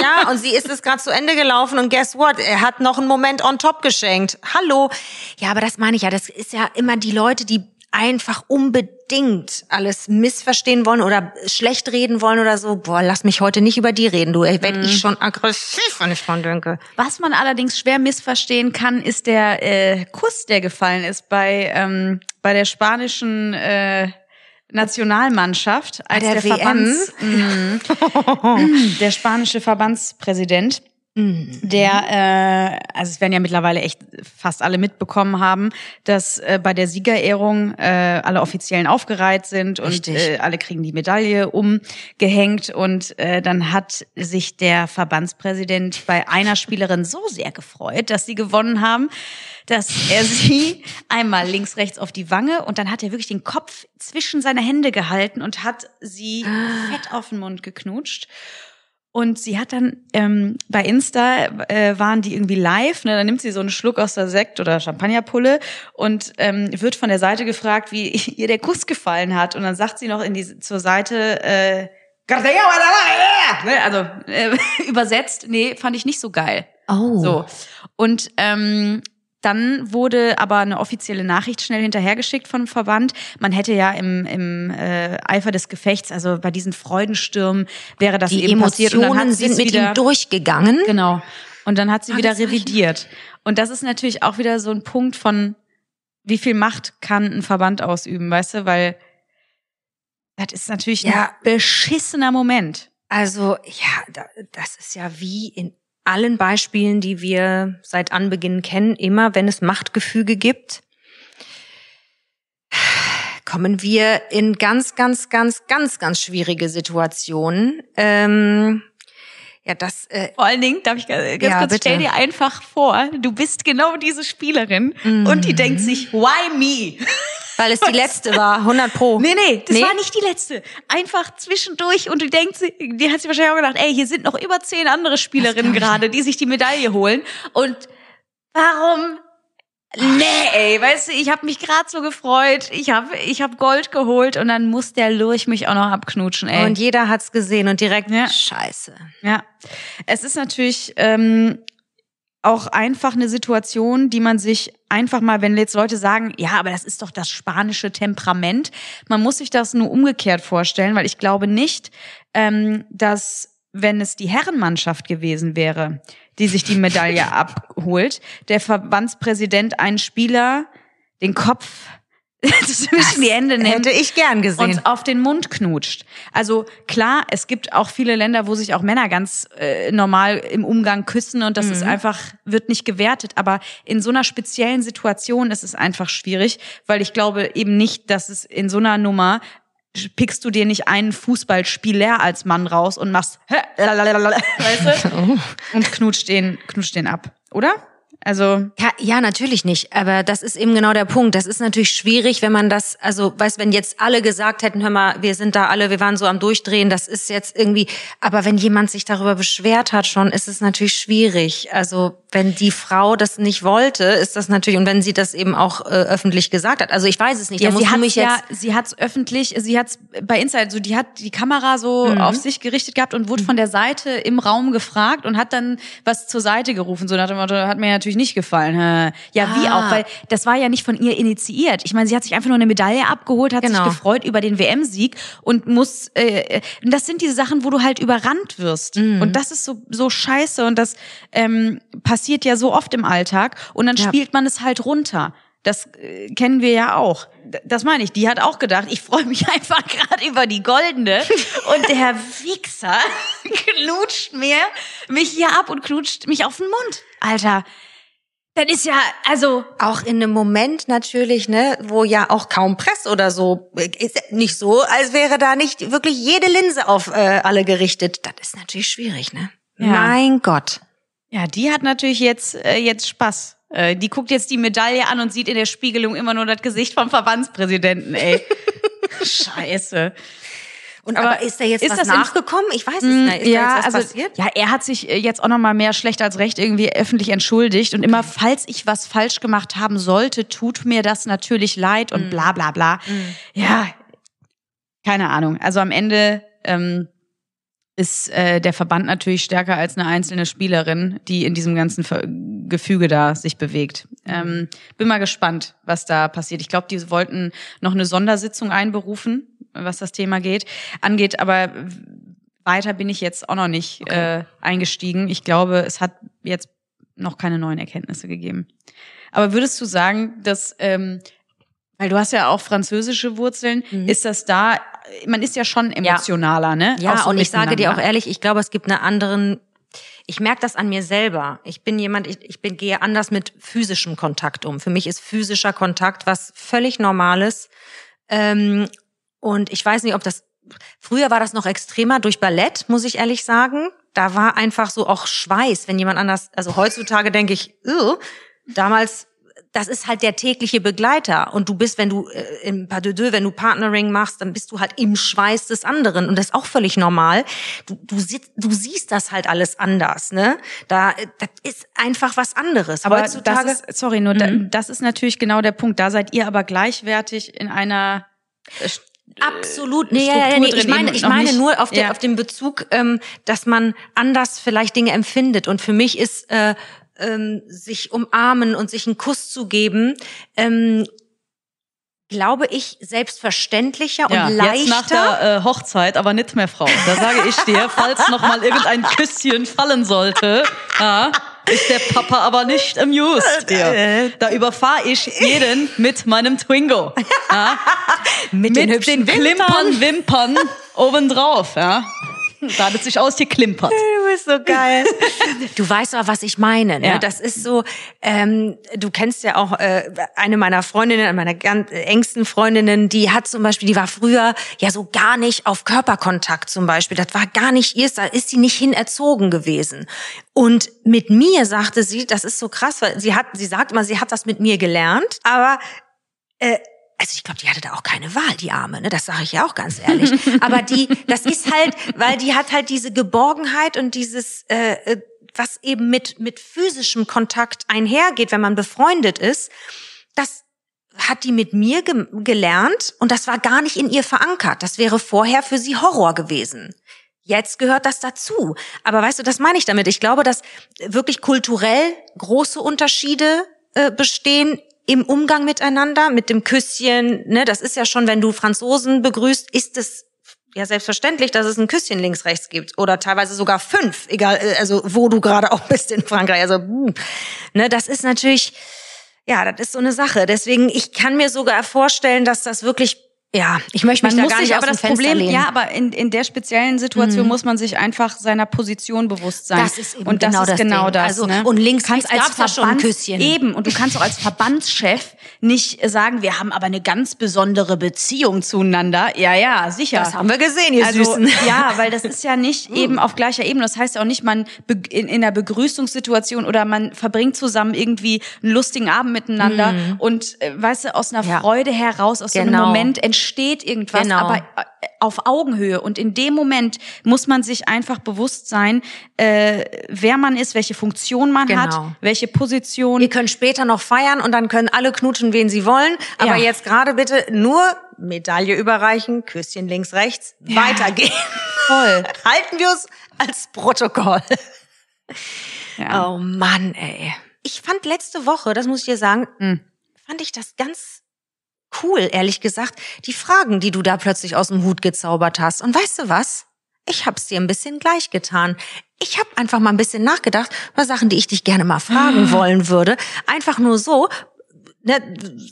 Ja, und sie ist es gerade zu Ende gelaufen und guess what? Er hat noch einen Moment on top geschenkt. Hallo. Ja, aber das meine ich ja. Das ist ja immer die Leute, die einfach unbedingt alles missverstehen wollen oder schlecht reden wollen oder so. Boah, lass mich heute nicht über die reden, du. Ey, werd ich schon aggressiv, wenn ich dran denke. Was man allerdings schwer missverstehen kann, ist der äh, Kuss, der gefallen ist bei, ähm, bei der spanischen äh, Nationalmannschaft, als der der? Verbands, [LAUGHS] Mm, der spanische Verbandspräsident, der, äh, also es werden ja mittlerweile echt fast alle mitbekommen haben, dass äh, bei der Siegerehrung äh, alle Offiziellen aufgereiht sind und Richtig. äh, alle kriegen die Medaille umgehängt und äh, dann hat sich der Verbandspräsident bei einer Spielerin so sehr gefreut, dass sie gewonnen haben, dass er sie einmal links, rechts auf die Wange und dann hat er wirklich den Kopf zwischen seine Hände gehalten und hat sie fett auf den Mund geknutscht. Und sie hat dann ähm, bei Insta äh, waren die irgendwie live, ne? Dann nimmt sie so einen Schluck aus der Sekt oder Champagnerpulle und ähm, wird von der Seite gefragt, wie [LAUGHS] ihr der Kuss gefallen hat. Und dann sagt sie noch in die zur Seite, äh, [LAUGHS] ne? also äh, [LAUGHS] übersetzt, nee, fand ich nicht so geil. Oh. So. Und ähm, dann wurde aber eine offizielle Nachricht schnell hinterhergeschickt vom Verband. Man hätte ja im, im äh, Eifer des Gefechts, also bei diesen Freudenstürmen, wäre das Die eben passiert. Und dann Emotionen sind mit wieder, ihm durchgegangen. Genau. Und dann hat sie wieder Fragezeichen. revidiert. Und das ist natürlich auch wieder so ein Punkt von, wie viel Macht kann ein Verband ausüben, weißt du? Weil das ist natürlich Ja. ein beschissener Moment. Also, ja, da- das ist ja wie in allen Beispielen, die wir seit Anbeginn kennen, immer wenn es Machtgefüge gibt, kommen wir in ganz, ganz, ganz, ganz, ganz schwierige Situationen. Ähm, ja, das, äh, Vor allen Dingen, darf ich ganz Ja, kurz, bitte. stell dir einfach vor, du bist genau diese Spielerin und die denkt sich, why me? Weil es die letzte war, 100 pro. Nee, nee, das Nee? war nicht die letzte. Einfach zwischendurch und du denkst, die hat sich wahrscheinlich auch gedacht, ey, hier sind noch über zehn andere Spielerinnen gerade, die sich die Medaille holen. Und warum? Nee, ey, weißt du, ich habe mich gerade so gefreut. Ich habe ich hab Gold geholt und dann muss der Lurch mich auch noch abknutschen, ey. Und jeder hat's gesehen und direkt, Ja. scheiße. Ja, es ist natürlich, ähm, auch einfach eine Situation, die man sich einfach mal, wenn jetzt Leute sagen, ja, aber das ist doch das spanische Temperament, man muss sich das nur umgekehrt vorstellen, weil ich glaube nicht, ähm, dass wenn es die Herrenmannschaft gewesen wäre, die sich die Medaille [LAUGHS] abholt, der Verbandspräsident einen Spieler den Kopf zwischen die Hände nimmt Hätte ich gern gesehen. und auf den Mund knutscht. Also klar, es gibt auch viele Länder, wo sich auch Männer ganz äh, normal im Umgang küssen und das ist Mhm. einfach wird nicht gewertet. Aber in so einer speziellen Situation ist es einfach schwierig, weil ich glaube eben nicht, dass es in so einer Nummer pickst du dir nicht einen Fußballspieler als Mann raus und machst [LAUGHS] weißt du? und knutscht den knutscht den ab, oder? Also Ja, ja, natürlich nicht. Aber das ist eben genau der Punkt. Das ist natürlich schwierig, wenn man das, also, weißt, wenn jetzt alle gesagt hätten, hör mal, wir sind da alle, wir waren so am Durchdrehen, das ist jetzt irgendwie, aber wenn jemand sich darüber beschwert hat schon, ist es natürlich schwierig. Also, wenn die Frau das nicht wollte, ist das natürlich, und wenn sie das eben auch äh, öffentlich gesagt hat. Also, ich weiß es nicht. Ja, da sie hat mich ja, jetzt, sie hat's öffentlich, sie hat's bei Inside, so die hat die Kamera so Mhm. auf sich gerichtet gehabt und wurde von der Seite im Raum gefragt und hat dann was zur Seite gerufen, so nach dem Motto, hat mir natürlich nicht gefallen. Ja, wie Ah. auch, weil das war ja nicht von ihr initiiert. Ich meine, sie hat sich einfach nur eine Medaille abgeholt, hat Genau. sich gefreut über den WM-Sieg und muss, äh, und das sind diese Sachen, wo du halt überrannt wirst. Mhm. Und das ist so, so scheiße und das ähm, passiert ja so oft im Alltag und dann Ja. spielt man es halt runter. Das äh, kennen wir ja auch. Das meine ich. Die hat auch gedacht, ich freue mich [LAUGHS] einfach gerade über die goldene. Und der Wichser [LAUGHS] knutscht mir mich hier ab und knutscht mich auf den Mund. Alter, das ist ja, also, auch in einem Moment natürlich, ne, wo ja auch kaum Press oder so, äh, ist nicht so, als wäre da nicht wirklich jede Linse auf äh, alle gerichtet. Das ist natürlich schwierig, ne? Ja. Mein Gott. ja, die hat natürlich jetzt, äh, jetzt Spaß. Äh, die guckt jetzt die Medaille an und sieht in der Spiegelung immer nur das Gesicht vom Verbandspräsidenten, ey. [LAUGHS] Scheiße. Und Aber aber, ist da jetzt ist was nachgekommen? Ich weiß es nicht. Ist da jetzt was passiert? ja, er hat sich äh, jetzt auch noch mal mehr schlecht als recht irgendwie öffentlich entschuldigt und immer, falls ich was falsch gemacht haben sollte, tut mir das natürlich leid Mhm. und bla bla bla. Ja, keine Ahnung. Also am Ende ähm, ist äh, der Verband natürlich stärker als eine einzelne Spielerin, die in diesem ganzen Ver Gefüge da sich bewegt. Ähm, bin mal gespannt, was da passiert. Ich glaube, die wollten noch eine Sondersitzung einberufen, was das Thema geht, angeht, aber weiter bin ich jetzt auch noch nicht äh, eingestiegen. Ich glaube, es hat jetzt noch keine neuen Erkenntnisse gegeben. Aber würdest du sagen, dass ähm, weil du hast ja auch französische Wurzeln, ist das da, man ist ja schon emotionaler, ne? Ja, so und ich sage dir auch ehrlich, ich glaube, es gibt einen anderen, ich merke das an mir selber. Ich bin jemand, ich, ich bin, gehe anders mit physischem Kontakt um. Für mich ist physischer Kontakt was völlig Normales. Ähm, und ich weiß nicht, ob das, früher war das noch extremer durch Ballett, muss ich ehrlich sagen. Da war einfach so auch Schweiß, wenn jemand anders, also heutzutage denke ich, "Ugh." damals das ist halt der tägliche Begleiter. Und du bist, wenn du äh, im Pas de deux, wenn du Partnering machst, dann bist du halt im Schweiß des anderen. Und das ist auch völlig normal. Du, du, du siehst das halt alles anders, ne? Da, das ist einfach was anderes. Aber Heutzutage, das ist, sorry, nur da, das ist natürlich genau der Punkt. Da seid ihr aber gleichwertig in einer äh, Absolut. Nee, Struktur ja, nee. Ich meine, ich meine nicht- nur auf, den Ja. auf den Bezug, ähm, dass man anders vielleicht Dinge empfindet. Und für mich ist äh, ähm, sich umarmen und sich einen Kuss zu geben, ähm, glaube ich, selbstverständlicher Ja, und jetzt leichter. nach der äh, Hochzeit, aber nicht mehr Frau. Da sage ich dir, falls noch mal irgendein Küsschen fallen sollte, ja, ist der Papa aber nicht amused. Ja. Da überfahre ich jeden mit meinem Twingo. Ja. [LAUGHS] mit, Mit hübschen den Klimpern, Wimpern obendrauf. Ja. Da hat es sich ausgeklimpert. [LAUGHS] Du bist so geil. Du weißt aber, was ich meine. Ne? Ja. Das ist so, ähm, du kennst ja auch äh, eine meiner Freundinnen, meiner ganz engsten Freundinnen, die hat zum Beispiel, die war früher ja so gar nicht auf Körperkontakt zum Beispiel. Das war gar nicht ihr, da ist sie nicht hin erzogen gewesen. Und mit mir sagte sie, das ist so krass, weil sie hat, sie sagt immer, sie hat das mit mir gelernt, aber äh, also ich glaube, die hatte da auch keine Wahl, die Arme, ne? Das sage ich ja auch ganz ehrlich. Aber die, das ist halt, weil die hat halt diese Geborgenheit und dieses, äh, äh, was eben mit mit physischem Kontakt einhergeht, wenn man befreundet ist. Das hat die mit mir ge gelernt und das war gar nicht in ihr verankert. Das wäre vorher für sie Horror gewesen. Jetzt gehört das dazu. Aber weißt du, das meine ich damit. Ich glaube, dass wirklich kulturell große Unterschiede äh, bestehen im Umgang miteinander, mit dem Küsschen. Ne, das ist ja schon, wenn du Franzosen begrüßt, ist es ja selbstverständlich, dass es ein Küsschen links rechts gibt oder teilweise sogar fünf, egal äh, also wo du gerade auch [LAUGHS] bist in Frankreich. Also uh, ne, das ist natürlich ja, das ist so eine Sache. Deswegen ich kann mir sogar vorstellen, dass das wirklich ja, ich möchte mich man da muss gar nicht sich aber das Fenster Problem, lehnen. ja, aber in, in der speziellen Situation muss man sich einfach seiner Position bewusst sein. Das ist eben und das genau ist das genau Ding. das. Also, ne? und links, kannst als Verbands- Küsschen. Eben und du kannst auch als Verbandschef nicht sagen, wir haben aber eine ganz besondere Beziehung zueinander. Ja, ja, sicher. Das haben wir gesehen, ihr also, Süßen. Ja, weil das ist ja nicht [LAUGHS] eben auf gleicher Ebene. Das heißt ja auch nicht, man in, in einer Begrüßungssituation oder man verbringt zusammen irgendwie einen lustigen Abend miteinander und äh, weißt du, aus einer Ja. Freude heraus, aus so einem Genau. Moment entsteht irgendwas, Genau. aber äh, auf Augenhöhe. Und in dem Moment muss man sich einfach bewusst sein, äh, wer man ist, welche Funktion man Genau. hat, welche Position. Ihr könnt später noch feiern und dann können alle knutschen, wen sie wollen. Aber Ja. jetzt gerade bitte nur Medaille überreichen, Küsschen links, rechts, weitergehen. Voll. [LAUGHS] Halten wir es als Protokoll. Ja. Oh Mann, ey. Ich fand letzte Woche, das muss ich dir sagen, Hm. fand ich das ganz cool, ehrlich gesagt, die Fragen, die du da plötzlich aus dem Hut gezaubert hast. Und weißt du was? Ich hab's dir ein bisschen gleich getan. Ich habe einfach mal ein bisschen nachgedacht über Sachen, die ich dich gerne mal fragen wollen würde. Einfach nur so. Ne,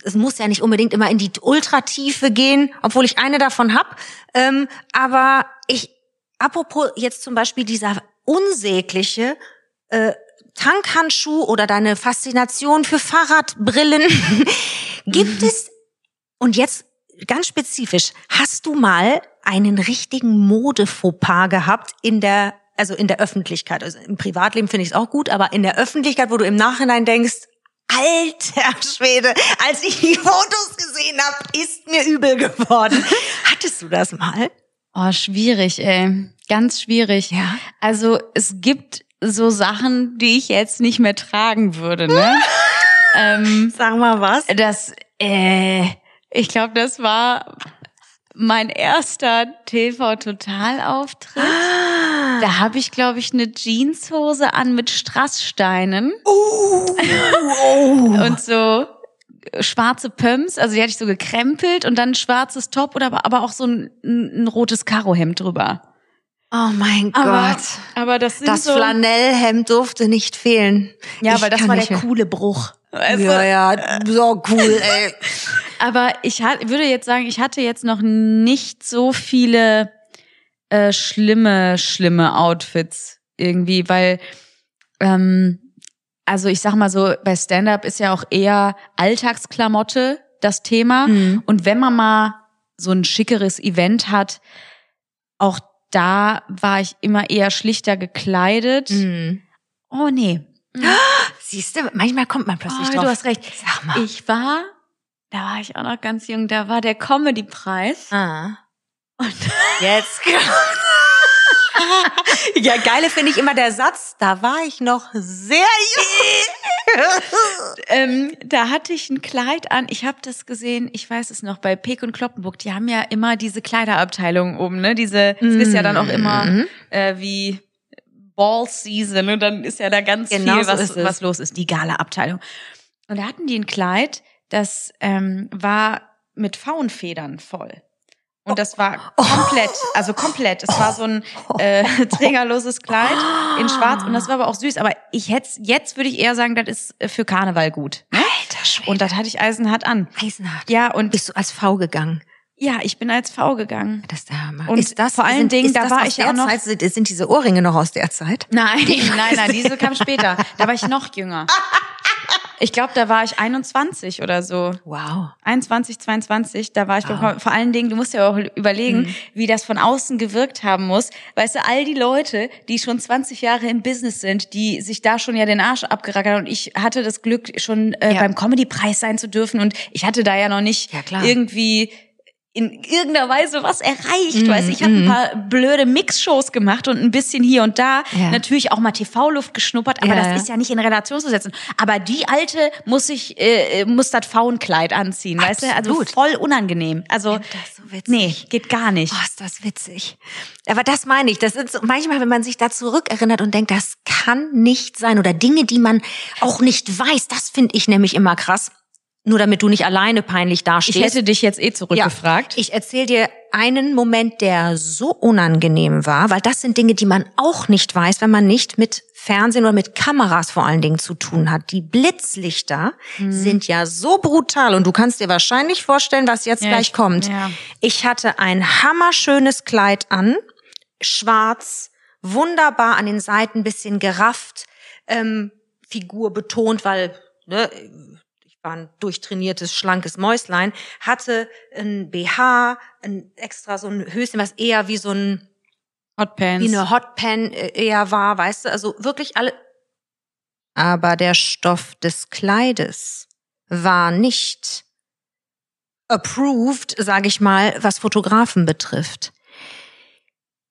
es muss ja nicht unbedingt immer in die Ultratiefe gehen, obwohl ich eine davon hab. Ähm, aber ich, apropos jetzt zum Beispiel dieser unsägliche äh, Tankhandschuh oder deine Faszination für Fahrradbrillen. [LAUGHS] Gibt es, und jetzt ganz spezifisch, hast du mal einen richtigen Modefauxpas gehabt in der, also in der Öffentlichkeit? Also im Privatleben finde ich es auch gut, aber in der Öffentlichkeit, wo du im Nachhinein denkst, alter Schwede, als ich die Fotos gesehen habe, ist mir übel geworden. [LAUGHS] Hattest du das mal? Oh, schwierig, ey. Ganz schwierig. Ja. Also es gibt so Sachen, die ich jetzt nicht mehr tragen würde, ne? [LAUGHS] ähm, Sag mal was. das, äh, ich glaube, das war mein erster TV-Total-Auftritt. Da habe ich, glaube ich, eine Jeanshose an mit Strasssteinen und so schwarze Pumps, also die hatte ich so gekrempelt und dann ein schwarzes Top oder aber, aber auch so ein, ein rotes Karohemd drüber. Oh mein Aber, Gott. aber das sind Das so, Flanellhemd durfte nicht fehlen. ja, Ich weil das war der mehr. coole Bruch. Du? Ja, ja, so cool, ey. Aber ich hat, würde jetzt sagen, ich hatte jetzt noch nicht so viele äh, schlimme, schlimme Outfits irgendwie, weil ähm, also ich sag mal so, bei Stand-up ist ja auch eher Alltagsklamotte das Thema. Mhm. Und wenn man mal so ein schickeres Event hat, auch da war ich immer eher schlichter gekleidet. Mhm. Oh nee. Siehst du, manchmal kommt man plötzlich Oh, drauf. du hast recht. Sag mal. Ich war, da war ich auch noch ganz jung, da war der Comedy-Preis. ah. Und [LAUGHS] Jetzt [LAUGHS] Ja, geile finde ich immer der Satz, da war ich noch sehr jung. [LAUGHS] ähm, da hatte ich ein Kleid an. Ich habe das gesehen, ich weiß es noch, bei Peek und Kloppenburg, die haben ja immer diese Kleiderabteilung oben, ne? Diese, es ist ja dann auch immer Mhm. äh, wie Ball Season und dann ist ja da ganz Genau viel, so was, es. was los ist, die Gala-Abteilung. Und da hatten die ein Kleid, das ähm, war mit Faunfedern voll. Und das war komplett, also komplett. Es war so ein äh, [LAUGHS] trägerloses Kleid in Schwarz und das war aber auch süß. Aber ich hätte jetzt würde ich eher sagen, das ist für Karneval gut. Ne? Alter Schwede. Und das hatte ich eisenhart an. Eisenhart. Ja, und Bist du als V gegangen? ja, ich bin als V gegangen. Das ist der Hammer. Und ist das, vor allen sind, Dingen, da das war ich ja auch noch- Zeit, sind diese Ohrringe noch aus der Zeit? Nein, [LAUGHS] nein, nein, diese kam später. Da war ich noch jünger. [LAUGHS] Ich glaube, da war ich 21 oder so. Wow. 21, 22, da war ich beim- vor allen Dingen, du musst ja auch überlegen, wie das von außen gewirkt haben muss. Weißt du, all die Leute, die schon 20 Jahre im Business sind, die sich da schon ja den Arsch abgerackert haben und ich hatte das Glück, schon äh, Ja. beim Comedy-Preis sein zu dürfen und ich hatte da ja noch nicht Ja, irgendwie in irgendeiner Weise was erreicht. Mhm, Weiß ich habe ein paar blöde Mixshows gemacht und ein bisschen hier und da Ja. natürlich auch mal TV-Luft geschnuppert, aber Ja, das ja. ist ja nicht in Relation zu setzen. Aber die alte muss ich äh, muss das Frauenkleid anziehen, weißt du? Also Absolut. voll unangenehm. Also das so witzig. nee, geht gar nicht. Oh, ist das witzig. Aber das meine ich. Das ist manchmal, wenn man sich da zurückerinnert und denkt, das kann nicht sein. Oder Dinge, die man auch nicht weiß. Das finde ich nämlich immer krass. Nur damit du nicht alleine peinlich dastehst. Ich hätte dich jetzt eh zurückgefragt. Ich erzähle dir einen Moment, der so unangenehm war, weil das sind Dinge, die man auch nicht weiß, wenn man nicht mit Fernsehen oder mit Kameras vor allen Dingen zu tun hat. Die Blitzlichter Mhm. sind ja so brutal und du kannst dir wahrscheinlich vorstellen, was jetzt Ja, gleich ich- kommt. ja. Ich hatte ein hammerschönes Kleid an, schwarz, wunderbar an den Seiten, bisschen gerafft, ähm, Figur betont, weil ne, war ein durchtrainiertes, schlankes Mäuslein, hatte ein BH, ein extra so ein Höschen, was eher wie so ein Hotpants. wie eine Hotpan äh, eher war, weißt du, also wirklich alle. Aber der Stoff des Kleides war nicht approved, sage ich mal, was Fotografen betrifft.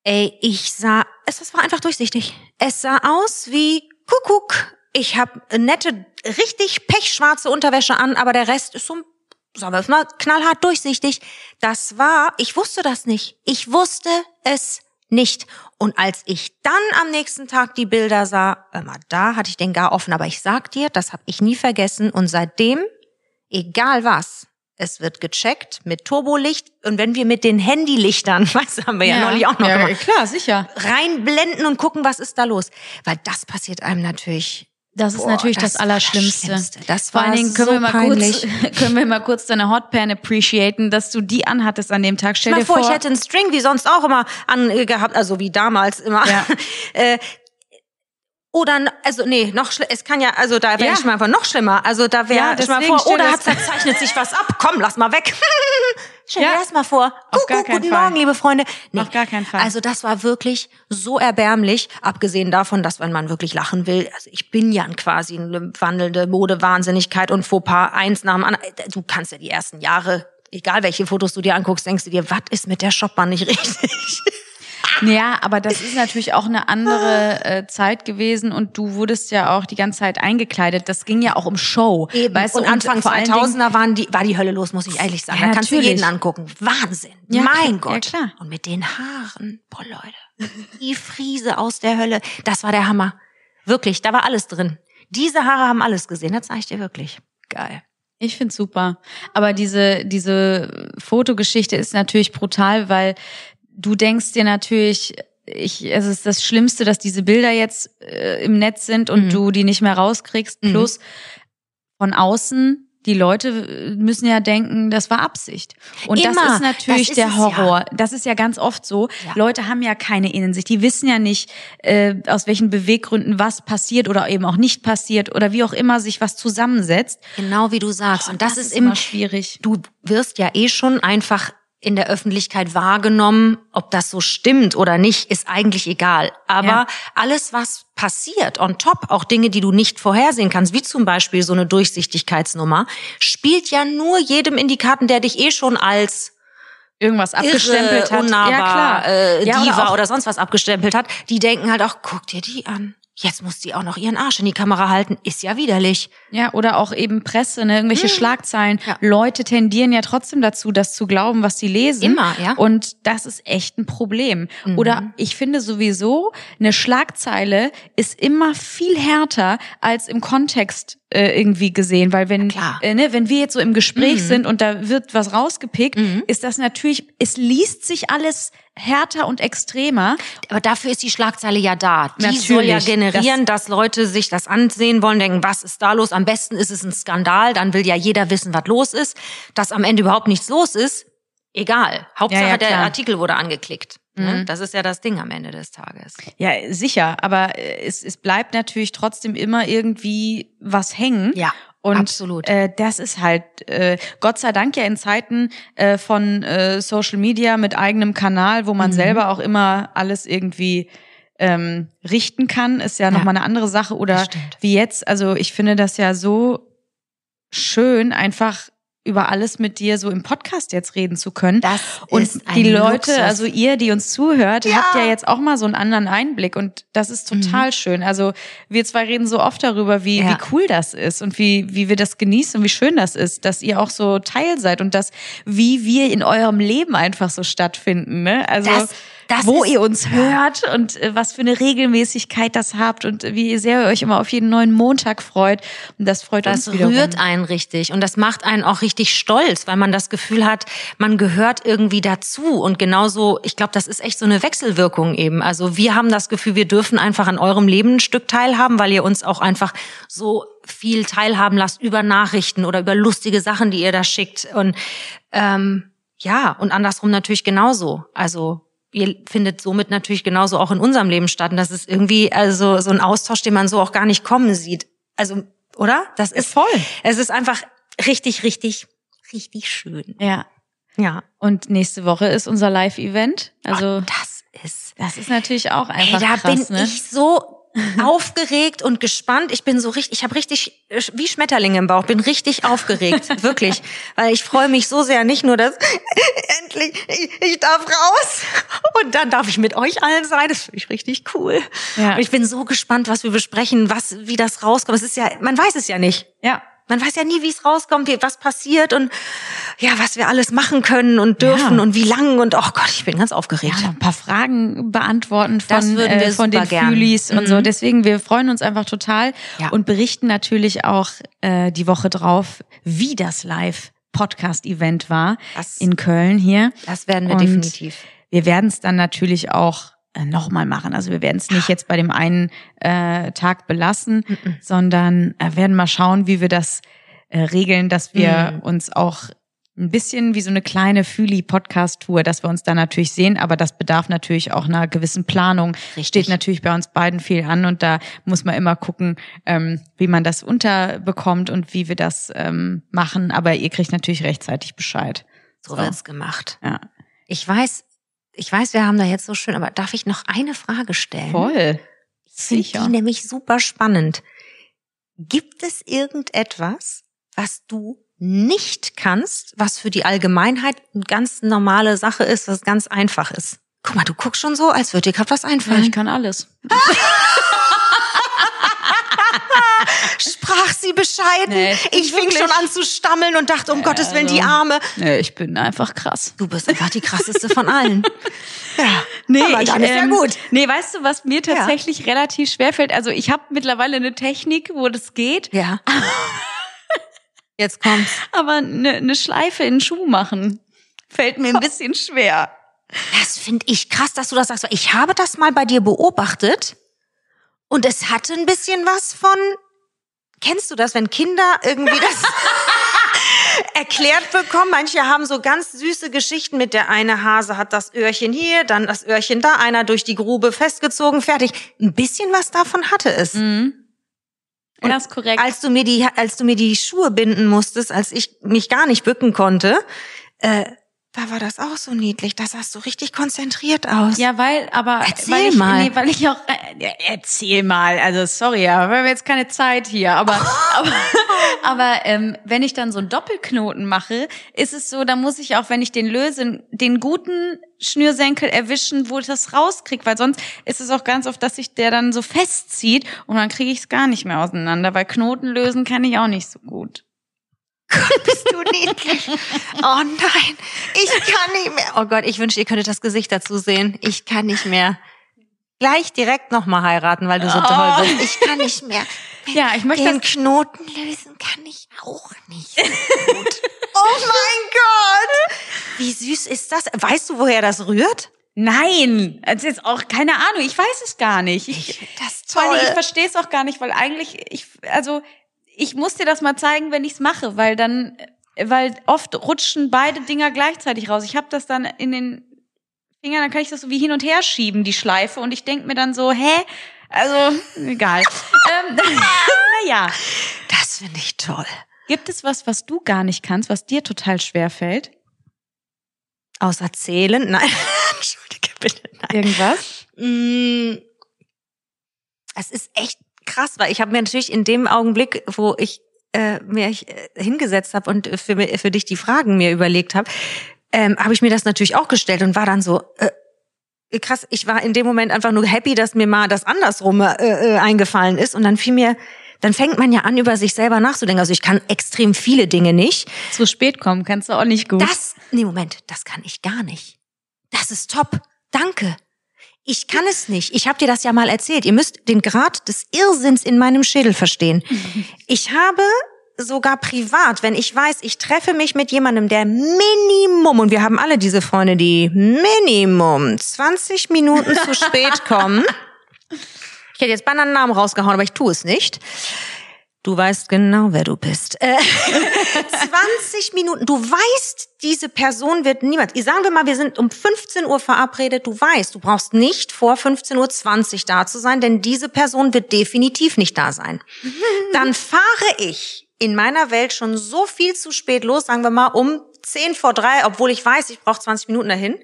Ey, ich sah, es, es war einfach durchsichtig. Es sah aus wie Kuckuck. Ich habe nette, richtig pechschwarze Unterwäsche an, aber der Rest ist so, sagen wir mal, knallhart durchsichtig. Das war, ich wusste das nicht. Ich wusste es nicht. Und als ich dann am nächsten Tag die Bilder sah, immer da hatte ich den gar offen. Aber ich sag dir, das habe ich nie vergessen. Und seitdem, egal was, es wird gecheckt mit Turbolicht. Und wenn wir mit den Handylichtern, [LAUGHS] weißt du, haben wir ja, neulich auch noch ja, gemacht, klar, sicher. reinblenden und gucken, was ist da los. Weil das passiert einem natürlich. Das ist Boah, natürlich das das, war das Allerschlimmste. Schlimmste. Das Vor war allen Dingen können so wir mal peinlich. kurz, [LAUGHS] können wir mal kurz deine Hotpan appreciaten, dass du die anhattest an dem Tag. Stell Stell dir vor, vor, ich hätte einen String wie sonst auch immer angehabt, also wie damals immer. Ja. [LAUGHS] äh, oder, also nee, noch es kann ja, also da wäre Ja. ich mal einfach noch schlimmer. Also da wäre Ja, ich mal vor, oder hat verzeichnet sich was ab, komm, lass mal weg. [LAUGHS] Stell dir Ja. das mal vor. Auf gar Kuckuck, keinen guten Fall. Morgen, liebe Freunde. Auf gar keinen Fall. Also das war wirklich so erbärmlich, abgesehen davon, dass wenn man wirklich lachen will, also ich bin ja quasi eine wandelnde Modewahnsinnigkeit und Fauxpas eins nach dem anderen. Du kannst ja die ersten Jahre, egal welche Fotos du dir anguckst, denkst du dir, was ist mit der Shopbahn nicht richtig? [LAUGHS] Ja, aber das ist natürlich auch eine andere äh, Zeit gewesen und du wurdest ja auch die ganze Zeit eingekleidet. Das ging ja auch um Show. Weißt du, und Anfang vor allen Dingen- 2000er waren die, war die Hölle los, muss ich ehrlich sagen. Ja, da kannst natürlich. du jeden angucken. Wahnsinn. Ja, mein klar, ja, Gott. klar. Und mit den Haaren. Boah, Leute. Die Friese aus der Hölle. Das war der Hammer. Wirklich, da war alles drin. Diese Haare haben alles gesehen. Das sag ich dir wirklich. Geil. Ich find's super. Aber diese, diese Fotogeschichte ist natürlich brutal, weil du denkst dir natürlich, ich, es ist das Schlimmste, dass diese Bilder jetzt äh, im Netz sind und Mhm. du die nicht mehr rauskriegst. Mhm. Plus von außen, die Leute äh, müssen ja denken, das war Absicht. Und das Immer. ist natürlich Das ist der Horror. Das ist ja ganz oft so. Ja. Leute haben ja keine Innensicht. Die wissen ja nicht, äh, aus welchen Beweggründen was passiert oder eben auch nicht passiert oder wie auch immer sich was zusammensetzt. Genau wie du sagst. und das, ist immer immer schwierig. du wirst ja eh schon einfach in der Öffentlichkeit wahrgenommen. Ob das so stimmt oder nicht, ist eigentlich egal. Aber Ja. alles, was passiert on top, auch Dinge, die du nicht vorhersehen kannst, wie zum Beispiel so eine Durchsichtigkeitsnummer, spielt ja nur jedem in die Karten, der dich eh schon als Irgendwas abgestempelt irre, hat. unnahbar, ja, klar. Äh, Ja, oder Diva auch- oder, sonst was abgestempelt hat. Die denken halt auch, guck dir die an. Jetzt muss die auch noch ihren Arsch in die Kamera halten. Ist ja widerlich. Ja, oder auch eben Presse, ne? irgendwelche Schlagzeilen. Ja. Leute tendieren ja trotzdem dazu, das zu glauben, was sie lesen. Immer, ja. Und das ist echt ein Problem. Mhm. Oder ich finde sowieso, eine Schlagzeile ist immer viel härter als im Kontext äh, irgendwie gesehen, weil wenn äh, ne, wenn wir jetzt so im Gespräch Mhm. sind und da wird was rausgepickt, Mhm. ist das natürlich, es liest sich alles härter und extremer. Aber dafür ist die Schlagzeile ja da. Die Natürlich. soll ja generieren, dass Leute sich das ansehen wollen, denken, was ist da los? Am besten ist es ein Skandal, dann will ja jeder wissen, was los ist. Dass am Ende überhaupt nichts los ist, egal. Hauptsache Ja, ja, der. Artikel wurde angeklickt. Ne? Mhm. Das ist ja das Ding am Ende des Tages. Ja, sicher, aber äh, es, es bleibt natürlich trotzdem immer irgendwie was hängen. Ja, Und absolut. Äh, das ist halt äh, Gott sei Dank ja in Zeiten äh, von äh, Social Media mit eigenem Kanal, wo man Mhm. selber auch immer alles irgendwie ähm, richten kann, ist ja, noch Ja. mal eine andere Sache. Oder wie jetzt, also ich finde das ja so schön, einfach über alles mit dir so im Podcast jetzt reden zu können. Das und ist ein die Leute, Luxus. also ihr, die uns zuhört, habt ja jetzt auch mal so einen anderen Einblick und das ist total schön. Also wir zwei reden so oft darüber, wie, Mhm. Ja. wie cool das ist und wie, wie wir das genießen und wie schön das ist, dass ihr auch so Teil seid und das, wie wir in eurem Leben einfach so stattfinden. Ne? Also Das- das wo ist- ihr uns hört und äh, was für eine Regelmäßigkeit das habt und wie sehr ihr euch immer auf jeden neuen Montag freut. Und das freut Das uns wiederum. rührt einen richtig und das macht einen auch richtig stolz, weil man das Gefühl hat, man gehört irgendwie dazu und genauso, ich glaube, das ist echt so eine Wechselwirkung eben. Also wir haben das Gefühl, wir dürfen einfach an eurem Leben ein Stück teilhaben, weil ihr uns auch einfach so viel teilhaben lasst über Nachrichten oder über lustige Sachen, die ihr da schickt und ähm, ja und andersrum natürlich genauso. Also ihr findet somit natürlich genauso auch in unserem Leben statt. Und das ist irgendwie also so ein Austausch, den man so auch gar nicht kommen sieht. Also, oder? Das ist Voll. Es ist einfach richtig, richtig, richtig schön. Ja. Ja. Und nächste Woche ist unser Live-Event. Also Und das ist. das ist natürlich auch Ey, einfach da krass, bin ne? ich so [LAUGHS] aufgeregt und gespannt. Ich bin so richtig, ich habe richtig äh, wie Schmetterlinge im Bauch, bin richtig aufgeregt, [LAUGHS] wirklich, weil ich freue mich so sehr, nicht nur, dass [LAUGHS] endlich ich, ich darf raus und dann darf ich mit euch allen sein. Das finde ich richtig cool. Ja. Und ich bin so gespannt, was wir besprechen, was wie das rauskommt. Es ist ja, man weiß es ja nicht. Ja. Man weiß ja nie, wie es rauskommt, wie, was passiert und ja, was wir alles machen können und dürfen Ja. und wie lang und oh Gott, ich bin ganz aufgeregt. Ja, ein paar Fragen beantworten von, Das würden wir äh, von den gern. Fühlis und so. Deswegen, wir freuen uns einfach total Ja. und berichten natürlich auch äh, die Woche drauf, wie das Live-Podcast-Event war Das- in Köln hier. Das werden wir Und definitiv. Wir werden es dann natürlich auch nochmal machen. Also wir werden es nicht jetzt bei dem einen äh, Tag belassen, sondern äh, werden mal schauen, wie wir das äh, regeln, dass wir Mhm. uns auch ein bisschen wie so eine kleine Füli-Podcast-Tour, dass wir uns da natürlich sehen, aber das bedarf natürlich auch einer gewissen Planung. Richtig. Steht natürlich bei uns beiden viel an und da muss man immer gucken, ähm, wie man das unterbekommt und wie wir das ähm, machen. Aber ihr kriegt natürlich rechtzeitig Bescheid. So wird's gemacht. Ja. Ich weiß, ich weiß, wir haben da jetzt so schön, aber darf ich noch eine Frage stellen? Voll. Sicher. die nämlich super spannend. Gibt es irgendetwas, was du nicht kannst, was für die Allgemeinheit eine ganz normale Sache ist, was ganz einfach ist? Guck mal, du guckst schon so, als würde dir gerade was Ja, einfallen. ich kann alles. [LAUGHS] Sprach sie bescheiden. Nee, ich ich fing schon an zu stammeln und dachte, um Gottes Willen, die also- Arme. Nee, ich bin einfach krass. Du bist einfach die krasseste von allen. [LAUGHS] Ja, Nee, aber ich, dann ist ja ähm, gut. Nee, weißt du, was mir tatsächlich relativ schwer fällt? Also ich habe mittlerweile eine Technik, wo das geht, Ja. [LAUGHS] Jetzt kommt's. aber eine, eine Schleife in den Schuh machen fällt mir ein bisschen schwer. Das finde ich krass, dass du das sagst. Ich habe das mal bei dir beobachtet und es hatte ein bisschen was von. Kennst du das, wenn Kinder irgendwie das [LAUGHS] erklärt bekommen? Manche haben so ganz süße Geschichten mit der eine Hase hat das Öhrchen hier, dann das Öhrchen da, einer durch die Grube festgezogen, fertig. Ein bisschen was davon hatte es. Und das ist korrekt. Als du mir die, als du mir die Schuhe binden musstest, als ich mich gar nicht bücken konnte, äh, da war das auch so niedlich. Da sahst du richtig konzentriert aus. ja, weil, aber Erzähl weil ich, mal. Nee, weil ich auch äh, ja, erzähl mal, also sorry, aber wir haben jetzt keine Zeit hier, aber [LAUGHS] aber, aber ähm, wenn ich dann so einen Doppelknoten mache, ist es so, da muss ich auch, wenn ich den löse, den guten Schnürsenkel erwischen, wo ich das rauskriege, weil sonst ist es auch ganz oft, dass sich der dann so festzieht und dann kriege ich es gar nicht mehr auseinander, weil Knoten lösen kann ich auch nicht so gut. Bist du niedlich? Oh nein, ich kann nicht mehr. Oh Gott, ich wünschte, ihr könntet das Gesicht dazu sehen. Ich kann nicht mehr. Gleich direkt nochmal heiraten, weil du so toll Oh. bist. Ich kann nicht mehr. Ja, ich möchte Den Knoten lösen kann ich auch nicht so [LAUGHS] gut. Oh mein Gott! Wie süß ist das? Weißt du, woher das rührt? Nein, das ist jetzt auch keine Ahnung. Ich weiß es gar nicht. Ich, das toll. ich verstehe es auch gar nicht, weil eigentlich ich also ich muss dir das mal zeigen, wenn ich es mache, weil dann weil oft rutschen beide Dinger gleichzeitig raus. Ich habe das dann in den Fingern, dann kann ich das so wie hin und her schieben, die Schleife und ich denk mir dann so, hä? Also egal. [LAUGHS] ähm, [LAUGHS] naja, Das finde ich toll. gibt es was, was du gar nicht kannst, was dir total schwer fällt? Außer zählen? Nein. [LAUGHS] Entschuldige bitte. Nein. Irgendwas? Mm, Es ist echt krass, weil ich habe mir natürlich in dem Augenblick, wo ich äh, mir äh, hingesetzt habe und für, für dich die Fragen mir überlegt habe, ähm, habe ich mir das natürlich auch gestellt und war dann so, äh, krass, ich war in dem Moment einfach nur happy, dass mir mal das andersrum äh, äh, eingefallen ist und dann fiel mir, dann fängt man ja an, über sich selber nachzudenken. Also ich kann extrem viele Dinge nicht. Zu spät kommen kannst du auch nicht gut. Das, nee, Moment, das kann ich gar nicht. Das ist top. Danke. Ich kann es nicht. Ich habe dir das ja mal erzählt. Ihr müsst den Grad des Irrsinns in meinem Schädel verstehen. [LAUGHS] Ich habe sogar privat, wenn ich weiß, ich treffe mich mit jemandem, der Minimum, und wir haben alle diese Freunde, die Minimum 20 Minuten zu spät [LAUGHS] kommen. Ich hätte jetzt beinahe einen Namen rausgehauen, aber ich tue es nicht. Du weißt genau, wer du bist. Äh, [LAUGHS] 20 Minuten. Du weißt, diese Person wird niemals. Sagen wir mal, wir sind um 15 Uhr verabredet. Du weißt, du brauchst nicht vor 15.20 Uhr da zu sein, denn diese Person wird definitiv nicht da sein. [LAUGHS] Dann fahre ich in meiner Welt schon so viel zu spät los, sagen wir mal um 10 vor 3, obwohl ich weiß, ich brauche 20 Minuten dahin.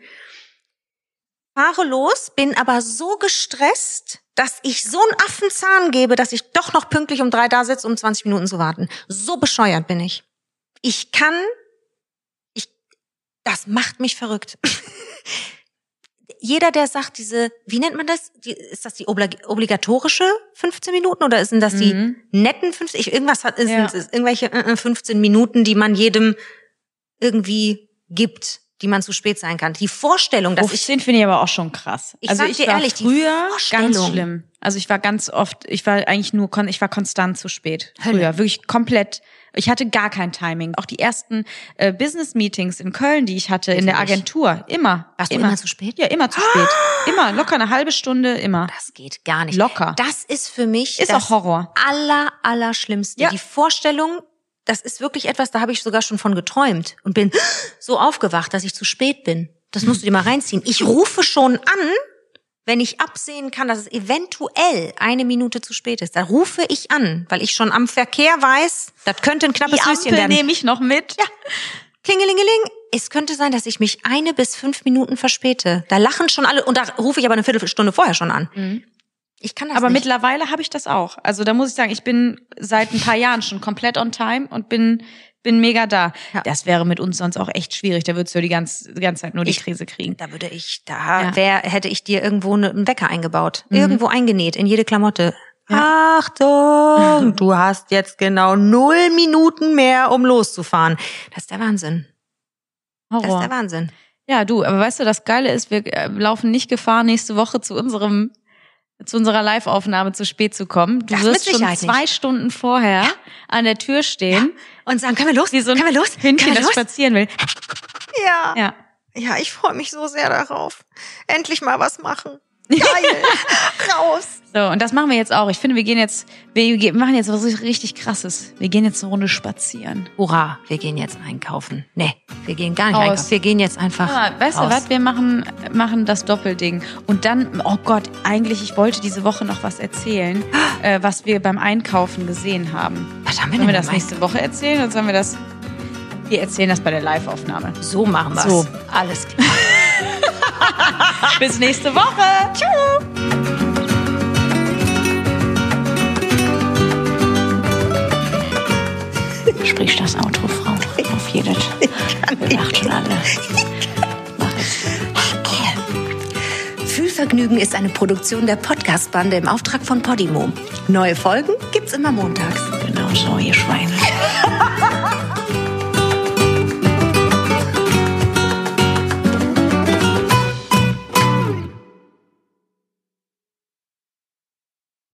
Fahre los, bin aber so gestresst, dass ich so einen Affenzahn gebe, dass ich doch noch pünktlich um drei da sitze, um 20 Minuten zu warten. So bescheuert bin ich. Ich kann, ich, das macht mich verrückt. Jeder, der sagt, diese, wie nennt man das? Die, ist das die oblig obligatorische 15 Minuten oder sind das die Mhm. netten 15? Ich, irgendwas hat, sind Ja. es irgendwelche äh, äh, 15 Minuten, die man jedem irgendwie gibt, die man zu spät sein kann. Die Vorstellung, dass ich 15 finde ich aber auch schon krass. Ich also ich dir war ehrlich, die früher ganz schlimm. Also ich war ganz oft, ich war eigentlich nur, kon- ich war konstant zu spät. Hölle. Früher, wirklich komplett. Ich hatte gar kein Timing. Auch die ersten äh, Business-Meetings in Köln, die ich hatte, in der? Agentur, immer. Warst du immer. immer zu spät? Ja, immer zu spät. [GASPS] Immer, locker eine halbe Stunde, immer. Das geht gar nicht. Locker. Das ist für mich Ist das auch Horror. aller, aller Schlimmste. Ja. Die Vorstellung, das ist wirklich etwas, da habe ich sogar schon von geträumt und bin [GASPS] so aufgewacht, dass ich zu spät bin. Das musst du dir mal reinziehen. Ich rufe schon an, wenn ich absehen kann, dass es eventuell eine Minute zu spät ist. Da rufe ich an, weil ich schon am Verkehr weiß, das könnte ein knappes Die Höschen Ampel werden. nehme ich noch mit. Ja. Klingelingeling. Es könnte sein, dass ich mich eine bis fünf Minuten verspäte. Da lachen schon alle und da rufe ich aber eine Viertelstunde vorher schon an. Ich kann das Aber nicht. mittlerweile habe ich das auch. Also da muss ich sagen, ich bin seit ein paar Jahren schon komplett on time und bin bin mega da. Ja. Das wäre mit uns sonst auch echt schwierig. Da würdest du die ganze, die ganze Zeit nur die Ich- Krise kriegen. Da würde ich, da Ja. wär, hätte ich dir irgendwo ne- einen Wecker eingebaut. Irgendwo eingenäht, in jede Klamotte. Ja. Achtung, [LAUGHS] du hast jetzt genau null Minuten mehr, um loszufahren. Das ist der Wahnsinn. Das ist Horror. der Wahnsinn. Ja, du, aber weißt du, das Geile ist, wir äh, laufen nicht Gefahr, nächste Woche zu unserem zu unserer Live-Aufnahme zu spät zu kommen. Du Das wirst schon zwei Stunden vorher an der Tür stehen, Und sagen, können wir los? wie so ein können wir los? Hündchen, wir das los? spazieren will. Ja. Ja. ja, ich freue mich so sehr darauf. Endlich mal was machen. Geil. [LAUGHS] Raus. So, und das machen wir jetzt auch. Ich finde, wir gehen jetzt, wir machen jetzt was richtig krasses. Wir gehen jetzt eine Runde spazieren. Hurra, wir gehen jetzt einkaufen. Nee, wir gehen gar nicht Raus. einkaufen. Wir gehen jetzt einfach Ah, weißt raus. du was? Wir machen, machen das Doppelding. Und dann, oh Gott, eigentlich, ich wollte diese Woche noch was erzählen, [GASPS] äh, was wir beim Einkaufen gesehen haben. Was haben wir Sollen wir das nächste Woche erzählen oder sollen wir das? Wir erzählen das bei der Live-Aufnahme. So machen wir's. So. Alles klar. [LAUGHS] [LAUGHS] Bis nächste Woche. Tschüss. Sprich das Auto, Frau. Auf jedes. [LAUGHS] Wir macht schon alle. Mach es. Fühlvergnügen ist eine Produktion der Podcast-Bande im Auftrag von Podimo. Neue Folgen gibt's immer montags. Genau so, ihr Schweine. [LAUGHS]